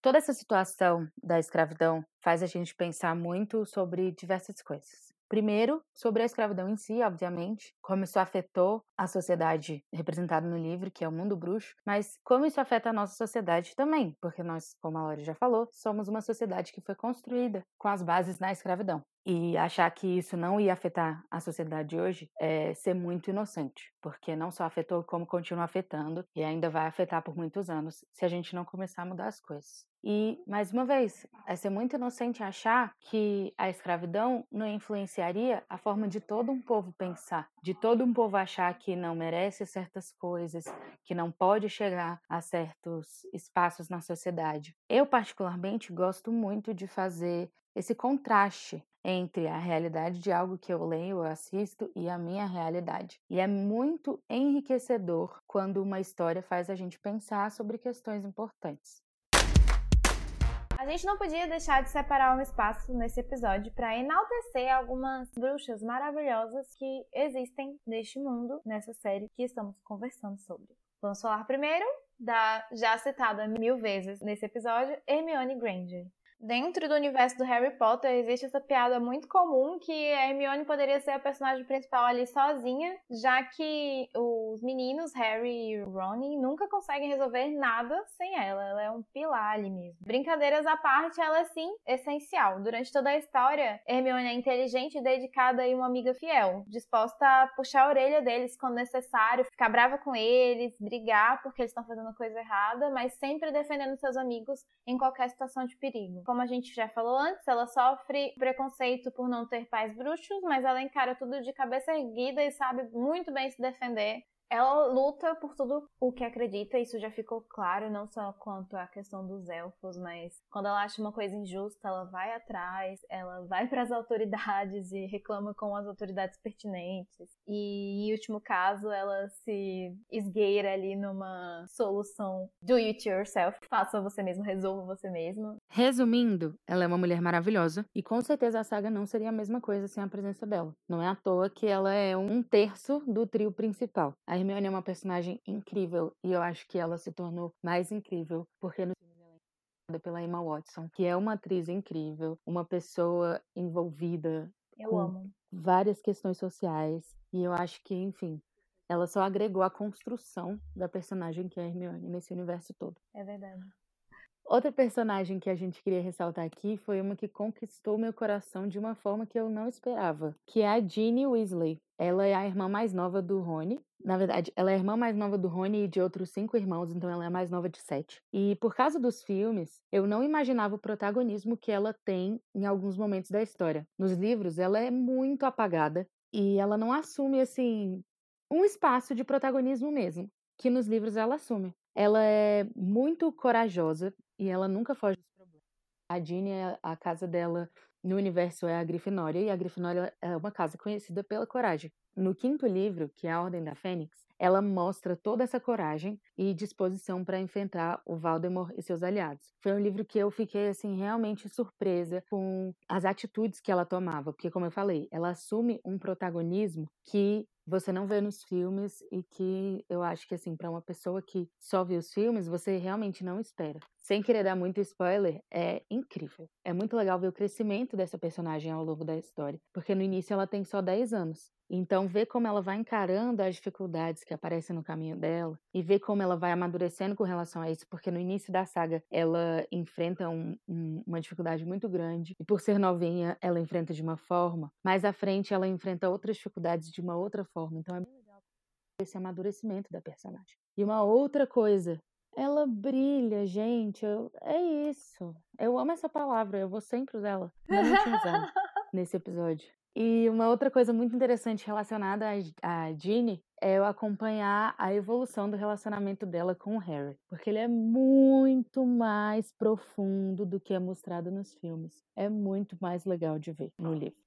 Toda essa situação da escravidão faz a gente pensar muito sobre diversas coisas. Primeiro, sobre a escravidão em si, obviamente, como isso afetou a sociedade representada no livro, que é o mundo bruxo, mas como isso afeta a nossa sociedade também, porque nós, como a Laura já falou, somos uma sociedade que foi construída com as bases na escravidão. e achar que isso não ia afetar a sociedade hoje é ser muito inocente, porque não só afetou, como continua afetando e ainda vai afetar por muitos anos se a gente não começar a mudar as coisas. E, mais uma vez, é ser muito inocente achar que a escravidão não influenciaria a forma de todo um povo pensar, de todo um povo achar que não merece certas coisas, que não pode chegar a certos espaços na sociedade. Eu, particularmente, gosto muito de fazer esse contraste entre a realidade de algo que eu leio, eu assisto e a minha realidade. E é muito enriquecedor quando uma história faz a gente pensar sobre questões importantes. A gente não podia deixar de separar um espaço nesse episódio para enaltecer algumas bruxas maravilhosas que existem neste mundo, nessa série que estamos conversando sobre. Vamos falar primeiro da já citada mil vezes nesse episódio, Hermione Granger. Dentro do universo do Harry Potter existe essa piada muito comum que a Hermione poderia ser a personagem principal ali sozinha, já que os meninos Harry e Ron nunca conseguem resolver nada sem ela. Ela é um pilar ali mesmo. Brincadeiras à parte, ela é sim essencial. Durante toda a história, Hermione é inteligente, dedicada e uma amiga fiel, disposta a puxar a orelha deles quando necessário, ficar brava com eles, brigar porque eles estão fazendo coisa errada, mas sempre defendendo seus amigos em qualquer situação de perigo. Como a gente já falou antes, ela sofre preconceito por não ter pais bruxos, mas ela encara tudo de cabeça erguida e sabe muito bem se defender ela luta por tudo o que acredita, isso já ficou claro, não só quanto à questão dos elfos, mas quando ela acha uma coisa injusta, ela vai atrás, ela vai [LAUGHS] para as autoridades e reclama com as autoridades pertinentes. E em último caso, ela se esgueira ali numa solução do it yourself, faça você mesmo, resolva você mesmo. Resumindo, ela é uma mulher maravilhosa e com certeza a saga não seria a mesma coisa sem a presença dela. Não é à toa que ela é um terço do trio principal. A a Hermione é uma personagem incrível e eu acho que ela se tornou mais incrível porque no é pela Emma Watson, que é uma atriz incrível, uma pessoa envolvida eu com amo. várias questões sociais e eu acho que, enfim, ela só agregou a construção da personagem que é a Hermione nesse universo todo. É verdade. Outra personagem que a gente queria ressaltar aqui foi uma que conquistou meu coração de uma forma que eu não esperava, que é a Ginny Weasley. Ela é a irmã mais nova do Rony. Na verdade, ela é a irmã mais nova do Rony e de outros cinco irmãos, então ela é a mais nova de sete. E por causa dos filmes, eu não imaginava o protagonismo que ela tem em alguns momentos da história. Nos livros, ela é muito apagada e ela não assume, assim, um espaço de protagonismo mesmo, que nos livros ela assume. Ela é muito corajosa e ela nunca foge dos problemas. A Ginny, a casa dela no universo é a Grifinória, e a Grifinória é uma casa conhecida pela coragem. No quinto livro, que é a Ordem da Fênix, ela mostra toda essa coragem e disposição para enfrentar o Voldemort e seus aliados. Foi um livro que eu fiquei assim realmente surpresa com as atitudes que ela tomava, porque como eu falei, ela assume um protagonismo que você não vê nos filmes e que eu acho que assim para uma pessoa que só vê os filmes, você realmente não espera. Sem querer dar muito spoiler, é incrível. É muito legal ver o crescimento dessa personagem ao longo da história, porque no início ela tem só 10 anos então, ver como ela vai encarando as dificuldades que aparecem no caminho dela e ver como ela vai amadurecendo com relação a isso, porque no início da saga ela enfrenta um, um, uma dificuldade muito grande e por ser novinha ela enfrenta de uma forma, mais à frente ela enfrenta outras dificuldades de uma outra forma. Então, é bem legal esse amadurecimento da personagem. E uma outra coisa ela brilha, gente. Eu, é isso. Eu amo essa palavra. Eu vou sempre usar ela. Não usar [LAUGHS] nesse episódio. E uma outra coisa muito interessante relacionada a Ginny é eu acompanhar a evolução do relacionamento dela com o Harry, porque ele é muito mais profundo do que é mostrado nos filmes. É muito mais legal de ver no livro.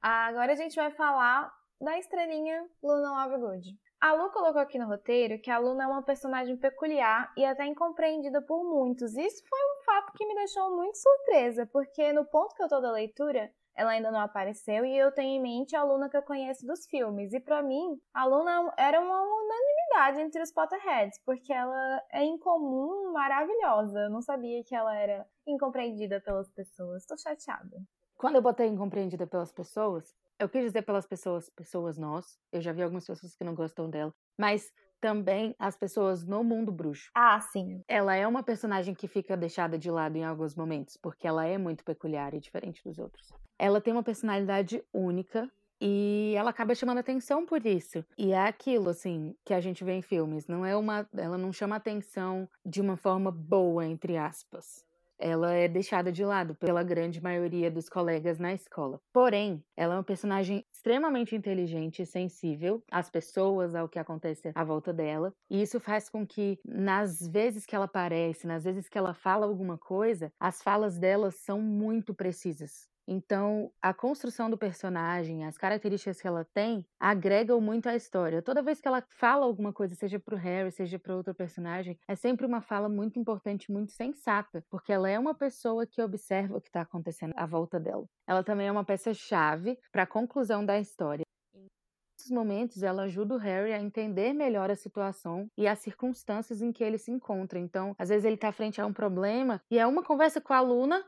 Agora a gente vai falar da estrelinha Luna Lovegood. A Lu colocou aqui no roteiro que a Luna é uma personagem peculiar e até incompreendida por muitos. Isso foi um fato que me deixou muito surpresa, porque no ponto que eu tô da leitura, ela ainda não apareceu e eu tenho em mente a Luna que eu conheço dos filmes. E para mim, a Luna era uma unanimidade entre os Potterheads, porque ela é incomum, maravilhosa. Eu não sabia que ela era incompreendida pelas pessoas. Tô chateada. Quando eu botei incompreendida pelas pessoas, eu quis dizer pelas pessoas, pessoas nós. Eu já vi algumas pessoas que não gostam dela, mas também as pessoas no mundo bruxo. Ah, sim. Ela é uma personagem que fica deixada de lado em alguns momentos, porque ela é muito peculiar e diferente dos outros. Ela tem uma personalidade única, e ela acaba chamando atenção por isso. E é aquilo, assim, que a gente vê em filmes. Não é uma. Ela não chama atenção de uma forma boa, entre aspas. Ela é deixada de lado pela grande maioria dos colegas na escola. Porém, ela é uma personagem extremamente inteligente e sensível às pessoas, ao que acontece à volta dela. E isso faz com que, nas vezes que ela aparece, nas vezes que ela fala alguma coisa, as falas dela são muito precisas. Então, a construção do personagem, as características que ela tem, agregam muito à história. Toda vez que ela fala alguma coisa, seja para o Harry, seja para outro personagem, é sempre uma fala muito importante, muito sensata, porque ela é uma pessoa que observa o que está acontecendo à volta dela. Ela também é uma peça-chave para a conclusão da história. Em muitos momentos, ela ajuda o Harry a entender melhor a situação e as circunstâncias em que ele se encontra. Então, às vezes ele está frente a um problema e é uma conversa com a aluna,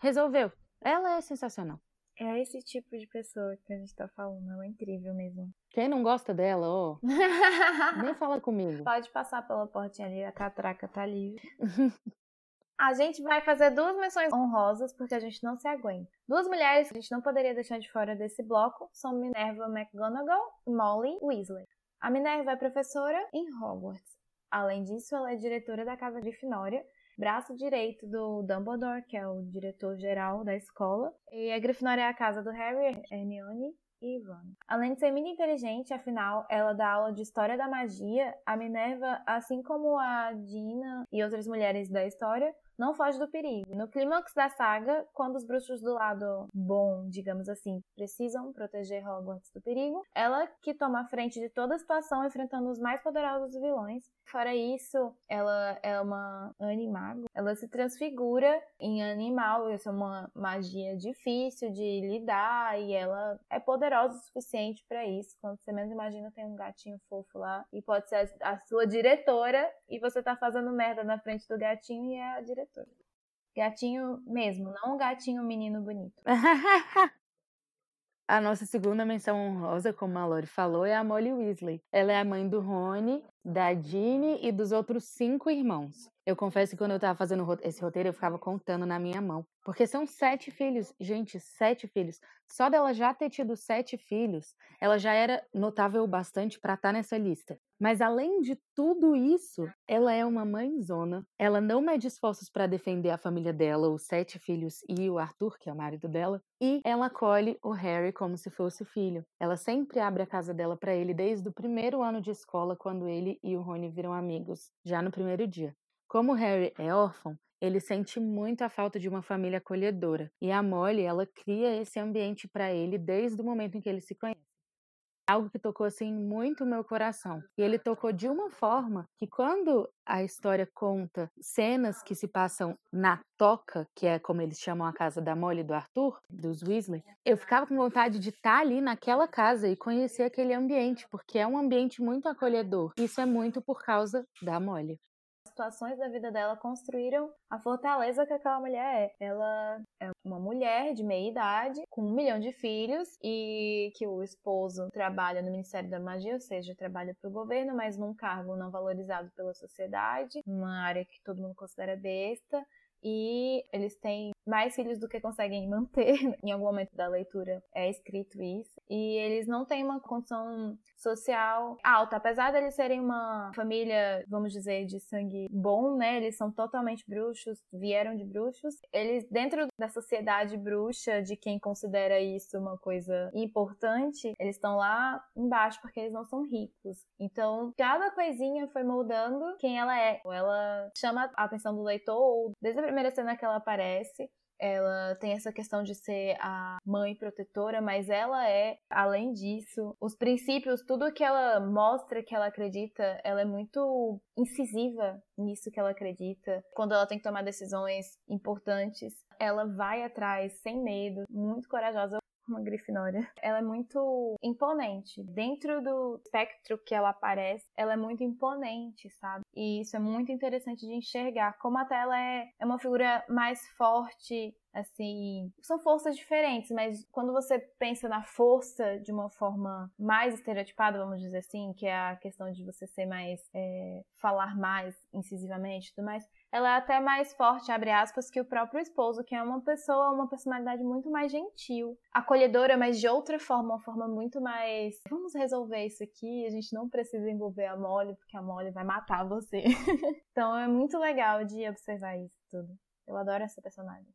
resolveu ela é sensacional. É esse tipo de pessoa que a gente tá falando, ela é incrível mesmo. [LAUGHS] Quem não gosta dela, ó, nem fala comigo. Pode passar pela portinha ali, a catraca tá livre. [LAUGHS] a gente vai fazer duas menções honrosas porque a gente não se aguenta. Duas mulheres que a gente não poderia deixar de fora desse bloco são Minerva McGonagall e Molly Weasley. A Minerva é professora em Hogwarts. Além disso, ela é diretora da Casa Grifinória braço direito do Dumbledore, que é o diretor-geral da escola. E a Grifinória é a casa do Harry, Hermione e Ron. Além de ser muito inteligente, afinal, ela dá aula de História da Magia, a Minerva, assim como a Dina e outras mulheres da história, não foge do perigo. No clímax da saga, quando os bruxos do lado bom, digamos assim, precisam proteger Hogwarts do perigo, ela que toma a frente de toda a situação enfrentando os mais poderosos vilões. Fora isso, ela é uma animago. Ela se transfigura em animal. Isso é uma magia difícil de lidar e ela é poderosa o suficiente para isso. Quando você menos imagina, tem um gatinho fofo lá e pode ser a, sua diretora e você tá fazendo merda na frente do gatinho e é a diretora. Gatinho mesmo, não um gatinho menino bonito. [LAUGHS] a nossa segunda menção honrosa, como a Lori falou, é a Molly Weasley. Ela é a mãe do Rony, da Ginny e dos outros cinco irmãos. Eu confesso que quando eu tava fazendo esse roteiro, eu ficava contando na minha mão. Porque são sete filhos. Gente, sete filhos. Só dela já ter tido sete filhos, ela já era notável bastante para estar tá nessa lista. Mas além de tudo isso, ela é uma mãezona. Ela não mede esforços para defender a família dela, os sete filhos e o Arthur, que é o marido dela. E ela acolhe o Harry como se fosse filho. Ela sempre abre a casa dela para ele desde o primeiro ano de escola, quando ele e o Rony viram amigos, já no primeiro dia. Como Harry é órfão, ele sente muito a falta de uma família acolhedora, e a Molly, ela cria esse ambiente para ele desde o momento em que eles se conhecem. Algo que tocou assim muito o meu coração. E ele tocou de uma forma que quando a história conta cenas que se passam na toca, que é como eles chamam a casa da Molly do Arthur, dos Weasley, eu ficava com vontade de estar ali naquela casa e conhecer aquele ambiente, porque é um ambiente muito acolhedor. Isso é muito por causa da Molly situações da vida dela construíram a fortaleza que aquela mulher é. Ela é uma mulher de meia idade, com um milhão de filhos, e que o esposo trabalha no Ministério da Magia, ou seja, trabalha para o governo, mas num cargo não valorizado pela sociedade, numa área que todo mundo considera besta e eles têm mais filhos do que conseguem [LAUGHS] manter. em algum momento da leitura é escrito isso. E eles não têm uma condição social alta, apesar de eles serem uma família, vamos dizer, de sangue bom, né? Eles são totalmente bruxos, vieram de bruxos. Eles dentro da sociedade bruxa, de quem considera isso uma coisa importante, eles estão lá embaixo porque eles não são ricos. Então, cada coisinha foi moldando quem ela é. Ela chama a atenção do leitor desde a primeira cena que ela aparece, ela tem essa questão de ser a mãe protetora, mas ela é, além disso, os princípios, tudo que ela mostra que ela acredita, ela é muito incisiva nisso que ela acredita. Quando ela tem que tomar decisões importantes, ela vai atrás sem medo, muito corajosa uma Grifinória. Ela é muito imponente. Dentro do espectro que ela aparece, ela é muito imponente, sabe? E isso é muito interessante de enxergar. Como até ela é, é uma figura mais forte, assim, são forças diferentes, mas quando você pensa na força de uma forma mais estereotipada, vamos dizer assim, que é a questão de você ser mais, é, falar mais incisivamente e tudo mais, ela é até mais forte, abre aspas, que o próprio esposo, que é uma pessoa, uma personalidade muito mais gentil, acolhedora, mas de outra forma, uma forma muito mais. Vamos resolver isso aqui, a gente não precisa envolver a Molly, porque a Molly vai matar você. [LAUGHS] então é muito legal de observar isso tudo. Eu adoro essa personagem.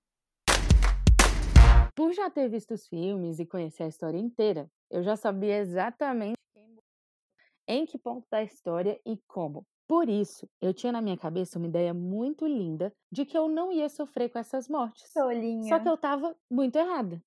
Por já ter visto os filmes e conhecer a história inteira, eu já sabia exatamente em que ponto da história e como. Por isso, eu tinha na minha cabeça uma ideia muito linda de que eu não ia sofrer com essas mortes. Solinha. Só que eu tava muito errada.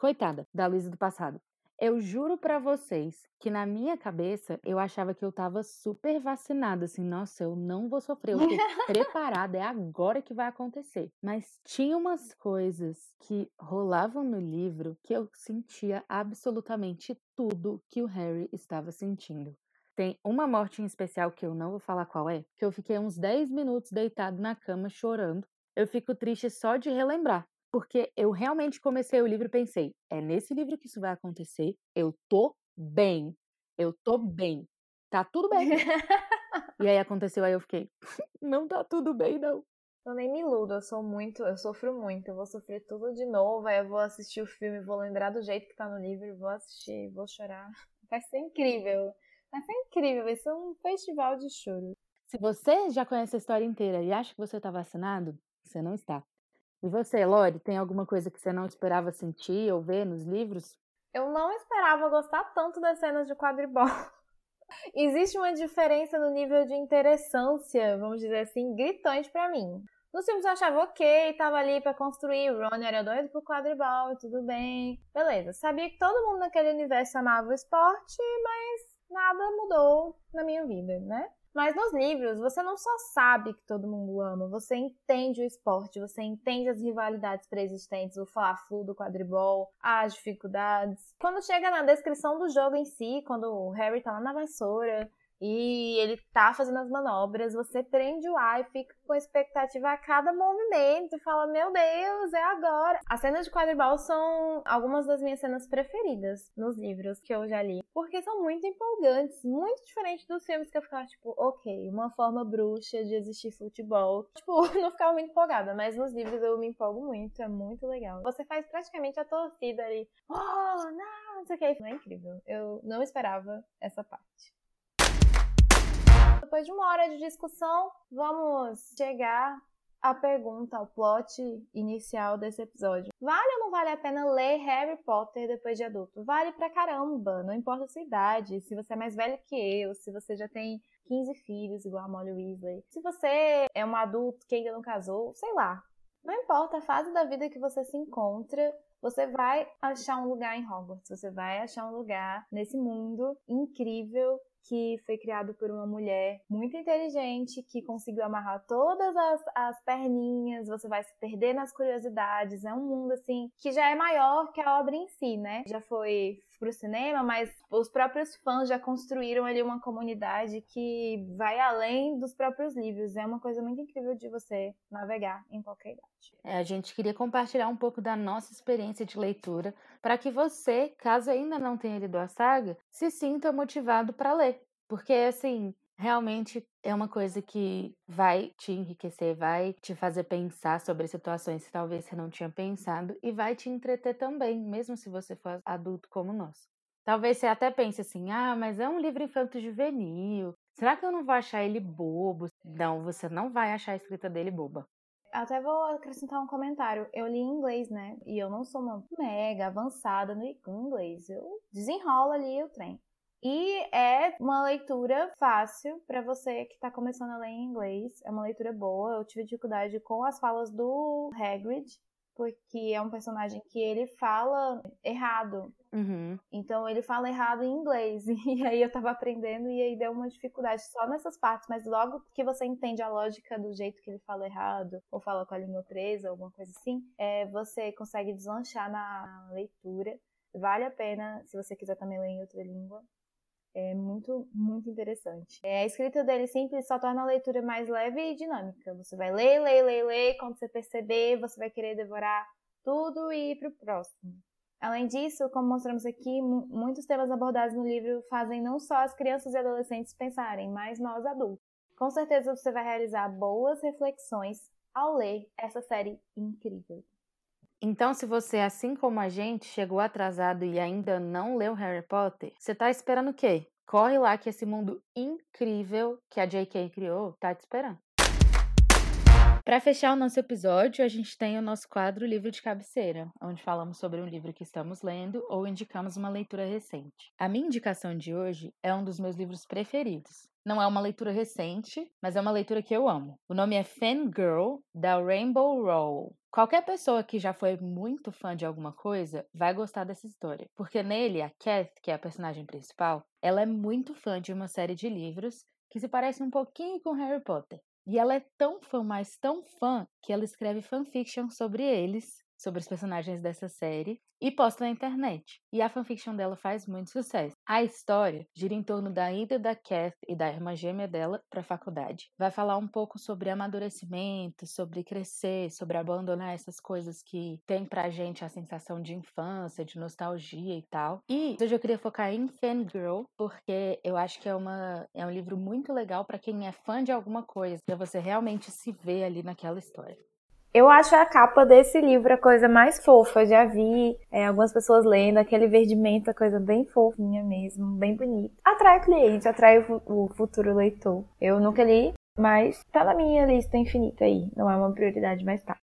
Coitada da Luísa do passado. Eu juro para vocês que na minha cabeça eu achava que eu tava super vacinada, assim, nossa, eu não vou sofrer, eu tô [LAUGHS] preparada, é agora que vai acontecer. Mas tinha umas coisas que rolavam no livro que eu sentia absolutamente tudo que o Harry estava sentindo. Tem uma morte em especial que eu não vou falar qual é, que eu fiquei uns 10 minutos deitado na cama chorando. Eu fico triste só de relembrar, porque eu realmente comecei o livro e pensei: é nesse livro que isso vai acontecer. Eu tô bem. Eu tô bem. Tá tudo bem. [LAUGHS] e aí aconteceu, aí eu fiquei: [LAUGHS] não tá tudo bem, não. Eu nem me iludo, eu sou muito, eu sofro muito, eu vou sofrer tudo de novo, aí eu vou assistir o filme, vou lembrar do jeito que tá no livro, vou assistir, vou chorar. [LAUGHS] Vai ser incrível. Vai ser incrível, vai ser um festival de choro. Se você já conhece a história inteira e acha que você está vacinado, você não está. E você, Lori, tem alguma coisa que você não esperava sentir ou ver nos livros? Eu não esperava gostar tanto das cenas de quadribol. [LAUGHS] Existe uma diferença no nível de interessância, vamos dizer assim, gritante para mim. Nos filmes eu achava ok, tava ali para construir, o Ron era doido pro quadribol, tudo bem. Beleza, sabia que todo mundo naquele universo amava o esporte, mas nada mudou na minha vida, né? Mas nos livros, você não só sabe que todo mundo ama, você entende o esporte, você entende as rivalidades pré-existentes, o fla-flu do quadribol, as dificuldades. Quando chega na descrição do jogo em si, quando o Harry tá lá na vassoura, e ele tá fazendo as manobras, você prende o ar e fica com expectativa a cada movimento, fala, meu Deus, é agora. As cenas de quadribol são algumas das minhas cenas preferidas nos livros que eu já li, porque são muito empolgantes, muito diferente dos filmes que eu ficava tipo, ok, uma forma bruxa de existir futebol. [LAUGHS] Tipo, não ficava muito empolgada, mas nos livros eu me empolgo muito, é muito legal. Você faz praticamente a torcida ali, oh, não, não sei o que, é incrível. Eu não esperava essa parte. Depois de uma hora de discussão, vamos chegar à pergunta, ao plot inicial desse episódio. Vale ou não vale a pena ler Harry Potter depois de adulto? Vale pra caramba, não importa a sua idade, se você é mais velho que eu, se você já tem 15 filhos, igual a Molly Weasley, se você é um adulto que ainda não casou, sei lá. Não importa a fase da vida que você se encontra, você vai achar um lugar em Hogwarts, você vai achar um lugar nesse mundo incrível que foi criado por uma mulher muito inteligente, que conseguiu amarrar todas as, as perninhas, você vai se perder nas curiosidades. É um mundo, assim, que já é maior que a obra em si, né? Já foi pro cinema, mas os próprios fãs já construíram ali uma comunidade que vai além dos próprios livros. É uma coisa muito incrível de você navegar em qualquer idade. É, a gente queria compartilhar um pouco da nossa experiência de leitura para que você, caso ainda não tenha lido a saga, se sinta motivado para ler. Porque, assim, realmente é uma coisa que vai te enriquecer, vai te fazer pensar sobre situações que talvez você não tinha pensado e vai te entreter também, mesmo se você for adulto como nós. Talvez você até pense assim: ah, mas é um livro infanto-juvenil. Será que eu não vou achar ele bobo? Não, você não vai achar a escrita dele boba. Até vou acrescentar um comentário. Eu li em inglês, né? E eu não sou uma mega avançada no inglês. Eu desenrolo ali o trem. E é uma leitura fácil para você que está começando a ler em inglês. É uma leitura boa. Eu tive dificuldade com as falas do Hagrid, porque é um personagem que ele fala errado. Uhum. Então ele fala errado em inglês. [LAUGHS] E aí eu tava aprendendo e aí deu uma dificuldade só nessas partes. Mas logo que você entende a lógica do jeito que ele fala errado, ou fala com a língua presa, alguma coisa assim, é, você consegue deslanchar na leitura. Vale a pena, se você quiser também ler em outra língua, É muito, muito interessante. É, a escrita dele simples só torna a leitura mais leve e dinâmica. Você vai ler, ler, ler, ler, quando você perceber, você vai querer devorar tudo e ir para o próximo. Além disso, como mostramos aqui, muitos temas abordados no livro fazem não só as crianças e adolescentes pensarem, mas nós adultos. Com certeza você vai realizar boas reflexões ao ler essa série incrível. Então, se você, assim como a gente, chegou atrasado e ainda não leu Harry Potter, você tá esperando o quê? Corre lá que esse mundo incrível que a J.K. criou tá te esperando. Para fechar o nosso episódio, a gente tem o nosso quadro Livro de Cabeceira, onde falamos sobre um livro que estamos lendo ou indicamos uma leitura recente. A minha indicação de hoje é um dos meus livros preferidos. Não é uma leitura recente, mas é uma leitura que eu amo. O nome é Fangirl, da Rainbow Rowell. Qualquer pessoa que já foi muito fã de alguma coisa vai gostar dessa história, porque nele a Kath, que é a personagem principal, ela é muito fã de uma série de livros que se parece um pouquinho com Harry Potter. E ela é tão fã, mas tão fã, que ela escreve fanfiction sobre eles sobre os personagens dessa série e posta na internet. E a fanfiction dela faz muito sucesso. A história gira em torno da ida da Kath e da irmã gêmea dela para a faculdade. Vai falar um pouco sobre amadurecimento, sobre crescer, sobre abandonar essas coisas que tem pra gente a sensação de infância, de nostalgia e tal. E hoje eu queria focar em Fangirl, porque eu acho que é, uma, é um livro muito legal para quem é fã de alguma coisa, para você realmente se ver ali naquela história. Eu acho a capa desse livro a coisa mais fofa. Já vi é, algumas pessoas lendo, aquele verde menta, coisa bem fofinha mesmo, bem bonita. Atrai o cliente, atrai o, o futuro leitor. Eu nunca li, mas tá na minha lista infinita aí. Não é uma prioridade, mas tá.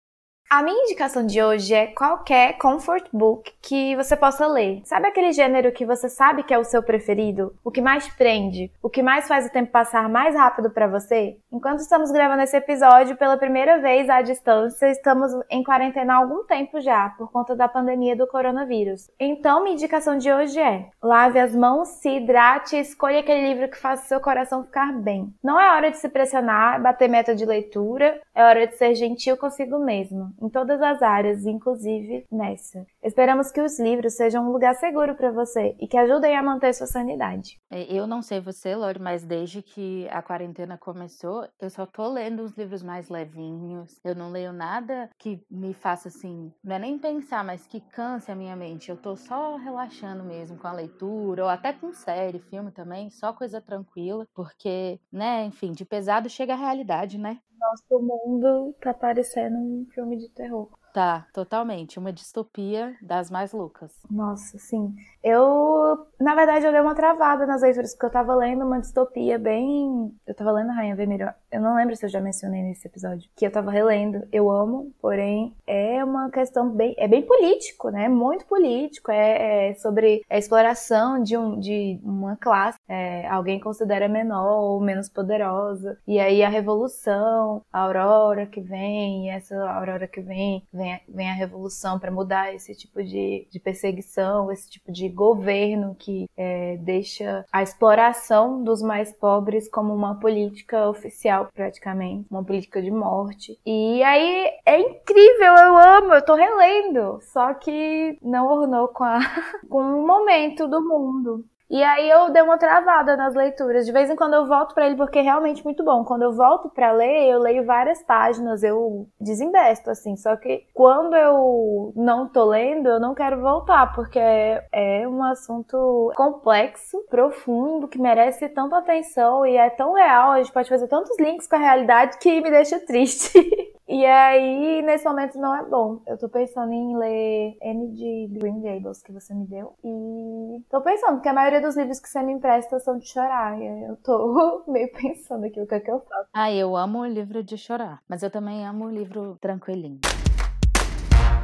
A minha indicação de hoje é qualquer comfort book que você possa ler. Sabe aquele gênero que você sabe que é o seu preferido? O que mais prende? O que mais faz o tempo passar mais rápido para você? Enquanto estamos gravando esse episódio pela primeira vez à distância, estamos em quarentena há algum tempo já, por conta da pandemia do coronavírus. Então, minha indicação de hoje é: lave as mãos, se hidrate e escolha aquele livro que faça seu coração ficar bem. Não é hora de se pressionar, bater meta de leitura, é hora de ser gentil consigo mesmo em todas as áreas, inclusive nessa. Esperamos que os livros sejam um lugar seguro para você e que ajudem a manter sua sanidade. É, eu não sei você, Lori, mas desde que a quarentena começou, eu só tô lendo os livros mais levinhos. Eu não leio nada que me faça assim, não é nem pensar, mas que canse a minha mente. Eu tô só relaxando mesmo com a leitura, ou até com série, filme também, só coisa tranquila, porque, né, enfim, de pesado chega a realidade, né? nosso mundo tá parecendo um filme de terror. Tá, totalmente. Uma distopia das mais loucas. Nossa, sim. Eu, na verdade, eu dei uma travada nas leituras, porque eu tava lendo uma distopia bem. Eu tava lendo Rainha Vermelha. Eu não lembro se eu já mencionei nesse episódio. Que eu tava relendo. Eu amo, porém, é uma questão bem. É bem político, né? Muito político. É, é sobre a exploração de, um, de uma classe. É, alguém considera menor ou menos poderosa. E aí a revolução, a aurora que vem, essa aurora que vem vem vem a revolução para mudar esse tipo de, de perseguição, esse tipo de governo que é, deixa a exploração dos mais pobres como uma política oficial, praticamente, uma política de morte. E aí é incrível, eu amo, eu tô relendo, só que não ornou com, a, [LAUGHS] com o momento do mundo. E aí eu dei uma travada nas leituras. De vez em quando eu volto para ele porque é realmente muito bom. Quando eu volto para ler, eu leio várias páginas, eu desinvesto assim. Só que quando eu não tô lendo, eu não quero voltar porque é um assunto complexo, profundo, que merece tanta atenção e é tão real, a gente pode fazer tantos links com a realidade que me deixa triste. [LAUGHS] E aí, nesse momento não é bom. Eu tô pensando em ler N de Green Gables que você me deu. E tô pensando, porque a maioria dos livros que você me empresta são de chorar. E eu tô [LAUGHS] meio pensando aqui o que é que eu faço. Ah, eu amo o livro de chorar. Mas eu também amo o livro tranquilinho.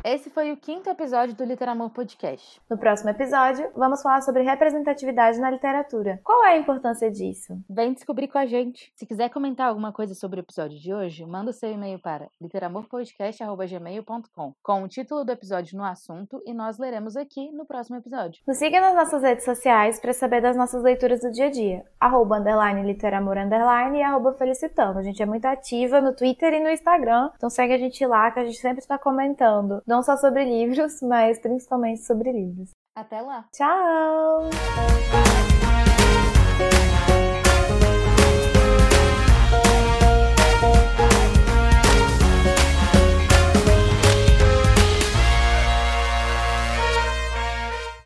Esse foi o quinto episódio do Literamor Podcast. No próximo episódio, vamos falar sobre representatividade na literatura. Qual é a importância disso? Vem descobrir com a gente. Se quiser comentar alguma coisa sobre o episódio de hoje, manda o seu e-mail para literamorpodcast.gmail.com com o título do episódio no assunto e nós leremos aqui no próximo episódio. Nos siga nas nossas redes sociais para saber das nossas leituras do dia a dia. Arroba, underline, literamor, underline e arroba felicitando. A gente é muito ativa no Twitter e no Instagram, então segue a gente lá que a gente sempre está comentando não só sobre livros, [LAUGHS] mas principalmente sobre livros. Até lá. Tchau!